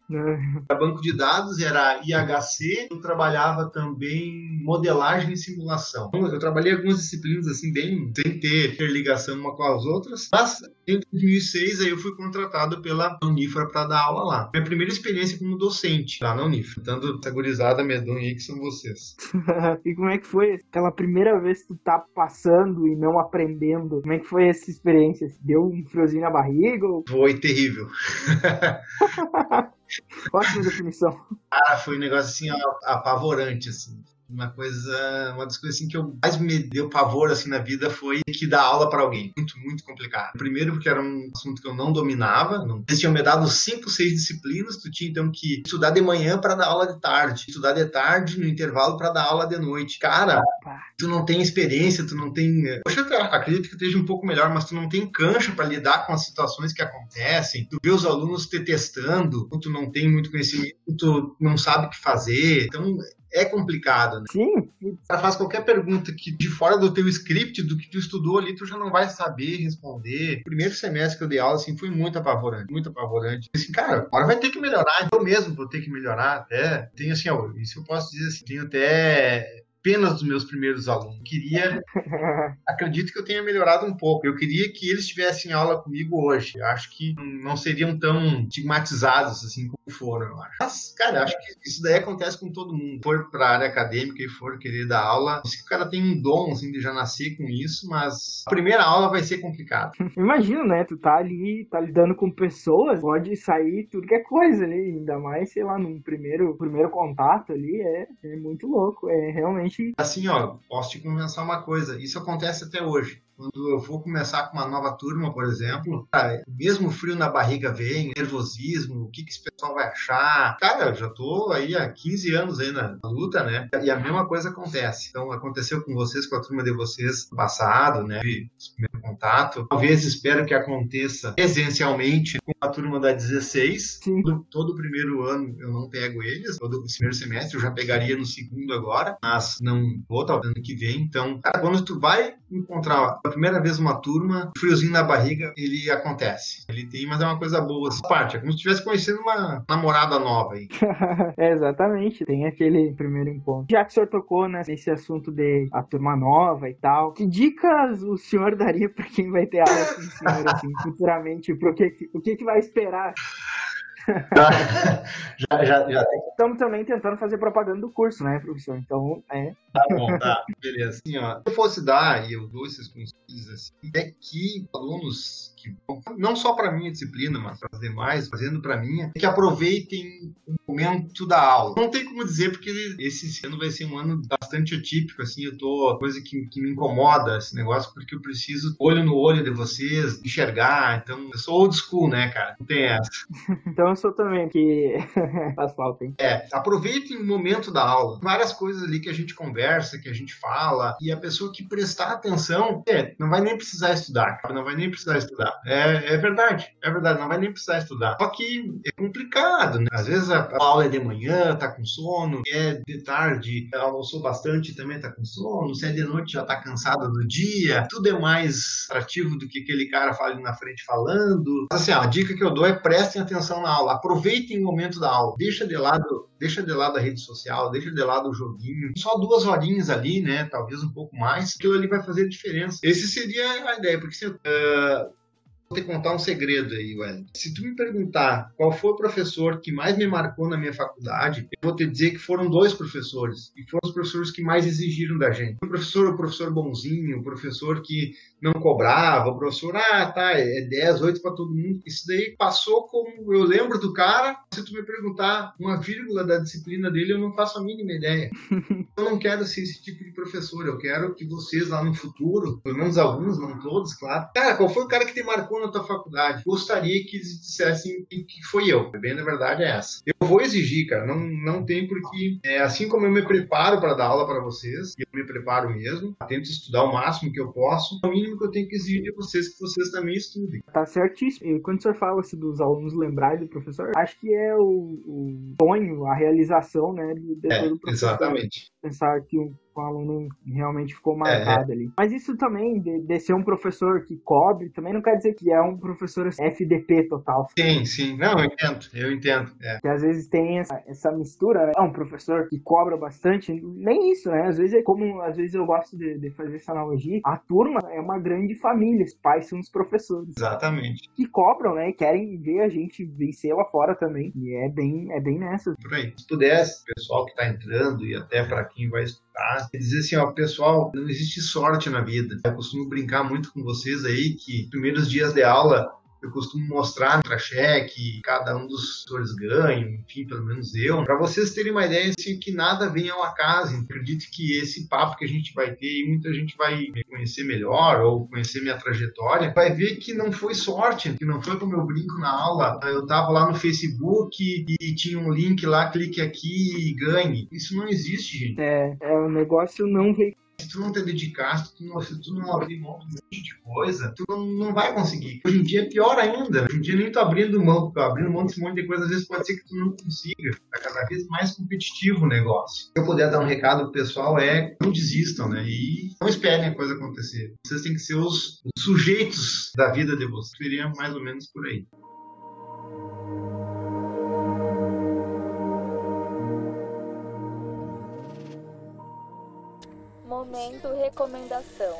Era banco de dados, era IHC, eu trabalhava também modelagem e simulação. Eu trabalhei algumas disciplinas assim, bem sem ter, ter ligação uma com as outras, mas em 2006 aí eu fui contratado pela Unifra para dar aula lá. Minha primeira experiência como docente lá na Unifra, dando essa gurizada medonha aí que são vocês. <laughs> e como é que foi aquela primeira vez que tu tá passando e não aprendendo? Como é que foi essa experiência? Deu um friozinho na barriga? Ou... Foi terrível. <laughs> <laughs> Ótima definição. Ah, foi um negócio assim ó, apavorante, assim. Uma coisa, uma das coisas assim que eu mais me deu pavor assim na vida foi que dar aula para alguém. Muito, muito complicado. Primeiro porque era um assunto que eu não dominava. Não... Eles tinham me dado cinco, seis disciplinas. Tu tinha então que estudar de manhã para dar aula de tarde, estudar de tarde no intervalo para dar aula de noite. Cara, Opa. tu não tem experiência, tu não tem. Poxa, eu acredito que esteja um pouco melhor, mas tu não tem cancha para lidar com as situações que acontecem. Tu vê os alunos te testando, tu não tem muito conhecimento, tu não sabe o que fazer. Então, é complicado, né? Sim, cara faz qualquer pergunta que de fora do teu script, do que tu estudou ali, tu já não vai saber responder. O primeiro semestre que eu dei aula, assim, foi muito apavorante, muito apavorante. Assim, cara, agora vai ter que melhorar. Eu mesmo vou ter que melhorar até. Tenho assim, ó, isso eu posso dizer assim, tenho até pena dos meus primeiros alunos. Queria, <laughs> acredito que eu tenha melhorado um pouco. Eu queria que eles tivessem aula comigo hoje. Eu acho que não seriam tão estigmatizados assim como foram, eu acho. Mas, cara, eu acho que isso daí acontece com todo mundo. For para a área acadêmica e for querer dar aula, se o cara tem um dom assim de já nascer com isso, mas a primeira aula vai ser complicada. <laughs> Imagina, né? Tu tá ali, tá lidando com pessoas, pode sair tudo que é coisa ali, ainda mais, sei lá, num primeiro, primeiro contato ali, é, é muito louco, é realmente... Assim, ó, posso te conversar uma coisa, isso acontece até hoje. Quando eu vou começar com uma nova turma, por exemplo, cara, mesmo frio na barriga vem, nervosismo, o que, que esse pessoal vai achar. Cara, eu já tô aí há 15 anos aí na luta, né? E a mesma coisa acontece. Então, aconteceu com vocês, com a turma de vocês no passado, né? Primeiro contato. Talvez espero que aconteça presencialmente com a turma da 16. Sim. Todo, todo o primeiro ano eu não pego eles, todo o primeiro semestre eu já pegaria no segundo agora, mas não vou, talvez ano que vem. Então, cara, quando tu vai encontrar a primeira vez uma turma, friozinho na barriga, ele acontece. Ele tem, mas é uma coisa boa essa parte. É como se estivesse conhecendo uma namorada nova aí. <laughs> é, exatamente, tem aquele primeiro encontro. Já que o senhor tocou né, nesse assunto de a turma nova e tal, que dicas o senhor daria para quem vai ter aula com o senhor, assim, <laughs> futuramente? Pro que, o que, que vai esperar? <laughs> já, já, já tem. Estamos também tentando fazer propaganda do curso, né, professor? Então, é. Tá bom, tá. Beleza. Assim, ó, se eu fosse dar, e eu dou esses conselhos assim, é que alunos que não só para minha disciplina, mas para as demais, fazendo para minha, é que aproveitem o momento da aula. Não tem como dizer, porque esse ano vai ser um ano bastante atípico, assim, eu tô, coisa que, que me incomoda esse negócio, porque eu preciso olho no olho de vocês, enxergar, então eu sou old school, né, cara? Não tem essa. <laughs> Então eu sou também, que <laughs> faz falta, hein? É, aproveitem o momento da aula. Várias coisas ali que a gente conversa, que a gente fala, e a pessoa que prestar atenção, é, não vai nem precisar estudar, cara, não vai nem precisar estudar. É, é verdade, é verdade, não vai nem precisar estudar. Só que é complicado, né? Às vezes a, aula é de manhã, tá com sono, é de tarde, almoçou bastante também tá com sono, se é de noite já tá cansado do dia, tudo é mais atrativo do que aquele cara fala na frente falando. Assim, a dica que eu dou é prestem atenção na aula, aproveitem o momento da aula, deixa de lado, deixa de lado a rede social, deixa de lado o joguinho, só duas horinhas ali, né, talvez um pouco mais, aquilo ali vai fazer diferença. Esse seria a ideia, porque se, uh, vou te contar um segredo aí, Wellington. Se tu me perguntar qual foi o professor que mais me marcou na minha faculdade, eu vou te dizer que foram dois professores. E foram os professores que mais exigiram da gente. O professor, o professor bonzinho, o professor que não cobrava, o professor, ah, tá, é 10, 8 para todo mundo. Isso daí passou como eu lembro do cara. Se tu me perguntar uma vírgula da disciplina dele, eu não faço a mínima ideia. <laughs> eu não quero ser esse tipo de professor. Eu quero que vocês lá no futuro, pelo menos alguns, não todos, claro. Cara, qual foi o cara que te marcou na tua faculdade? Gostaria que eles dissessem que foi eu. Bem, na verdade é essa. Eu vou exigir, cara. Não, não tem porque, é, assim como eu me preparo para dar aula para vocês, eu me preparo mesmo, tento estudar o máximo que eu posso, o mínimo que eu tenho que exigir de vocês que vocês também estudem. Tá certíssimo. E quando o senhor fala assim, dos alunos lembrarem do professor, acho que é o, o sonho, a realização, né, do, É, professor. exatamente. Pensar que o, aluno realmente ficou marcado ali. Mas isso também, de, de ser um professor que cobre, também não quer dizer que é um professor FDP total. Sim, sim. Não, eu entendo, eu entendo. É. Que às vezes tem essa, essa mistura, né? É um professor que cobra bastante. Nem isso, né? Às vezes é como, às vezes eu gosto de, de fazer essa analogia. A turma é uma grande família, os pais são os professores. Exatamente. Que cobram, né? E querem ver a gente vencer lá fora também. E é bem, é bem nessa. Por aí. Se pudesse, o pessoal que está entrando e até para quem vai estudar, dizer assim, ó, pessoal, não existe sorte na vida. Eu costumo brincar muito com vocês aí que primeiros dias de aula eu costumo mostrar contra-cheque, cada um dos professores ganha, enfim, pelo menos eu, para vocês terem uma ideia assim, que nada vem ao acaso. Acredito que esse papo que a gente vai ter e muita gente vai me conhecer melhor ou conhecer minha trajetória, vai ver que não foi sorte, que não foi como eu brinco na aula. Eu tava lá no Facebook e tinha um link lá, clique aqui e ganhe. Isso não existe, gente. É, é o negócio não veio Se tu não te dedicar, se tu não, se tu não abrir mão de um monte de coisa, tu não, não vai conseguir. Hoje em dia é pior ainda. Hoje em dia nem tu abrindo mão, tu abrindo mão desse monte de coisa, às vezes pode ser que tu não consiga. Tá cada vez mais competitivo o negócio. Se eu puder dar um recado pro pessoal é não desistam, né? E não esperem a coisa acontecer. Vocês têm que ser os, os sujeitos da vida de vocês. Seria mais ou menos por aí. Momento recomendação.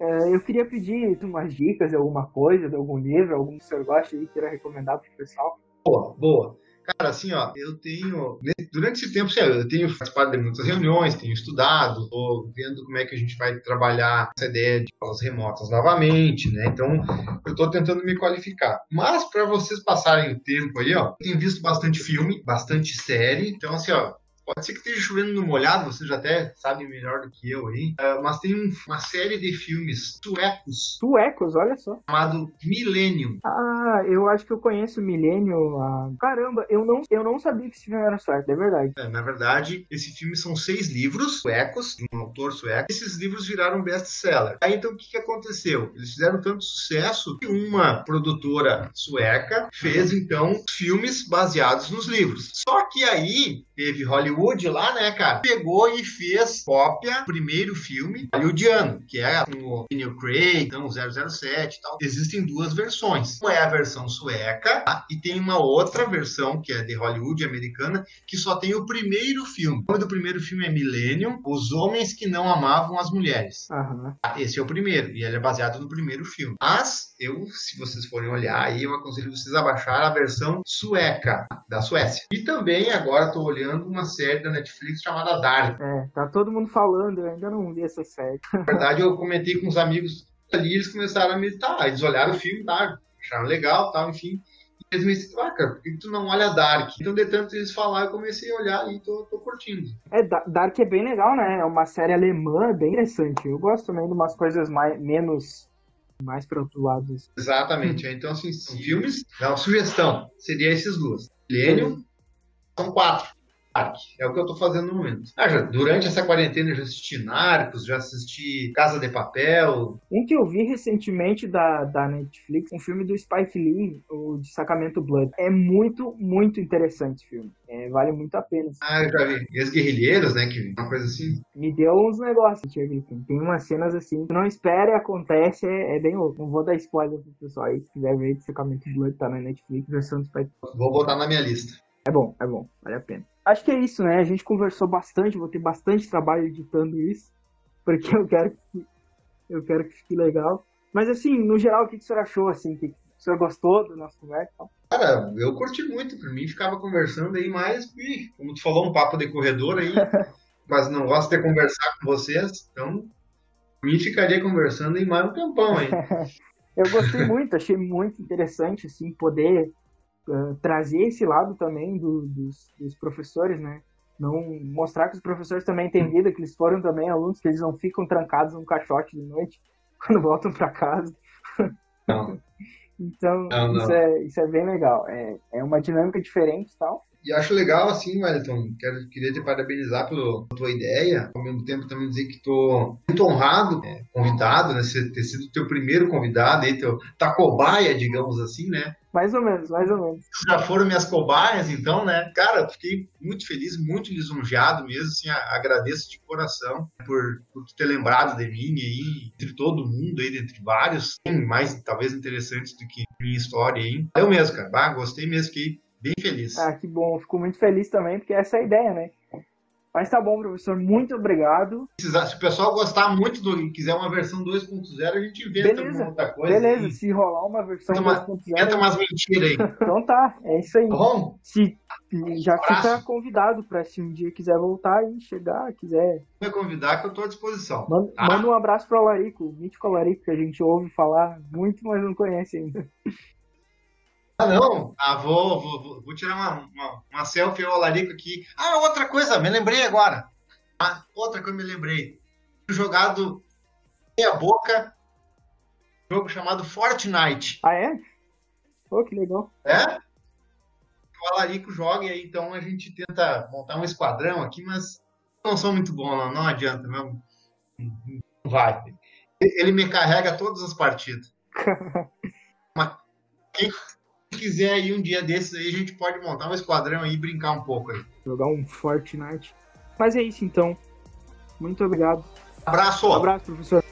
É, eu queria pedir umas dicas de alguma coisa, de algum livro, algum que o senhor gosta e queira recomendar pro pessoal. Boa, boa. Cara, assim, ó, eu tenho. Durante esse tempo, sério, eu tenho participado de muitas reuniões, tenho estudado, tô vendo como é que a gente vai trabalhar essa ideia de aulas remotas novamente, né? Então, eu tô tentando me qualificar. Mas, para vocês passarem o tempo aí, ó, eu tenho visto bastante filme, bastante série. Então, assim, ó, Pode ser que esteja chovendo no molhado, vocês já até sabem melhor do que eu aí. Uh, mas tem um, uma série de filmes suecos Suecos, olha só. chamado Millennium. Ah, eu acho que eu conheço Milênio. Ah, caramba, eu não, eu não sabia que esse filme era sueco, é verdade. É, na verdade, esse filme são seis livros suecos, de um autor sueco. Esses livros viraram best-seller. Aí, então, o que, que aconteceu? Eles fizeram tanto sucesso que uma produtora sueca fez, então, filmes baseados nos livros. Só que aí, teve Hollywood lá, né, cara? Pegou e fez cópia, primeiro filme hollywoodiano, que é o Daniel Craig, então 007 e tal. Existem duas versões. Uma é a versão sueca tá? e tem uma outra versão, que é de Hollywood americana, que só tem o primeiro filme. O nome do primeiro filme é Millennium, Os Homens que Não Amavam as Mulheres. Aham. Esse é o primeiro, e ele é baseado no primeiro filme. Mas, eu, se vocês forem olhar aí, eu aconselho vocês a baixar a versão sueca, da Suécia. E também, agora, estou olhando uma série da Netflix chamada Dark. É, tá todo mundo falando, eu ainda não vi essa série. Na verdade, eu comentei com uns amigos ali, eles começaram a meditar. Eles olharam o filme Dark, acharam legal tal, enfim. E eles me disseram, ah, cara, por que tu não olha Dark? Então, de tanto eles falar, eu comecei a olhar e tô, tô curtindo. É, Da- Dark é bem legal, né? É uma série alemã, bem interessante. Eu gosto também de umas coisas mais, menos, mais para outro lado. assim. Exatamente. Então, assim, são filmes, é uma sugestão. Seria esses duas. Millennium, são quatro. É o que eu tô fazendo no momento. Ah, já, durante essa quarentena eu já assisti Narcos, já assisti Casa de Papel. Um que eu vi recentemente da, da Netflix, um filme do Spike Lee, o de Sacramento Blood. É muito, muito interessante esse filme. É, vale muito a pena. Ah, eu já vi. E as Guerrilheiras, né? Que uma coisa assim. Me deu uns negócios, tinha visto. Tem umas cenas assim, não espere, acontece, é, é bem louco. Não vou dar spoiler pro pessoal aí, se quiser ver de Sacramento Blood, tá na Netflix, versão do Spike Vou botar na minha lista. É bom, é bom, vale a pena. Acho que é isso, né? A gente conversou bastante, vou ter bastante trabalho editando isso, <laughs> porque eu quero que, eu quero que fique legal. Mas assim, no geral, o que, que o senhor achou, assim? Que, o senhor gostou da nossa conversa? Cara, eu curti muito. Por mim, ficava conversando aí mais. Como tu falou, um papo de corredor aí. <laughs> mas não gosto de conversar com vocês. Então, por mim, ficaria conversando aí mais um tempão aí. <laughs> Eu gostei muito, achei muito interessante, assim, poder trazer esse lado também do- dos, dos professores, né? Não mostrar que os professores também têm vida, que eles foram também alunos, que eles não ficam trancados num caixote de noite <laughs> quando voltam para casa. Não. <laughs> Então, Não, não. Isso, é, isso é bem legal. É, é uma dinâmica diferente e tal. E acho legal, assim, Wellington, quero, queria te parabenizar pela tua ideia, ao mesmo tempo também dizer que estou muito honrado, né, convidado, né, ter sido teu primeiro convidado, aí, teu, tua cobaia, digamos assim, né, Mais ou menos, mais ou menos. já foram minhas cobaias, então, né? Cara, fiquei muito feliz, muito lisonjeado mesmo, assim, agradeço de coração por, por ter lembrado de mim aí, entre todo mundo aí, entre vários, mais, talvez, interessantes do que minha história aí. Eu mesmo, cara, bah, gostei mesmo, fiquei bem feliz. Ah, que bom. Fico muito feliz também, porque essa é a ideia, né? Mas tá bom, professor. Muito obrigado. Se o pessoal gostar muito do e quiser uma versão 2.0, a gente inventa Beleza, outra coisa. Beleza, aí. se rolar uma versão Inventa uma- 2.0, Inventa umas mentiras aí, tá então tá. É isso aí. bom? Se já Abraço. fica convidado pra se um dia quiser voltar e chegar, quiser. Me convidar que eu tô à disposição. Manda, Ah. manda um abraço pro Alarico, o mítico Alarico, que a gente ouve falar muito, mas não conhece ainda. Ah, não. Ah, vou, vou, vou, tirar uma, uma, uma selfie ao Larico aqui. Ah, outra coisa, me lembrei agora. Ah, outra eu me lembrei. Jogado meia boca, jogo chamado Fortnite. Ah, é? Pô, que legal. É? O Alarico joga e aí então a gente tenta montar um esquadrão aqui, mas não sou muito bom, não, não adianta, não, não vai. Ele me carrega todas as partidas. <laughs> Mas quem quiser aí um dia desses aí, a gente pode montar um esquadrão aí e brincar um pouco aí. Jogar um Fortnite. Mas é isso então. Muito obrigado. Abraço! Um abraço, professor.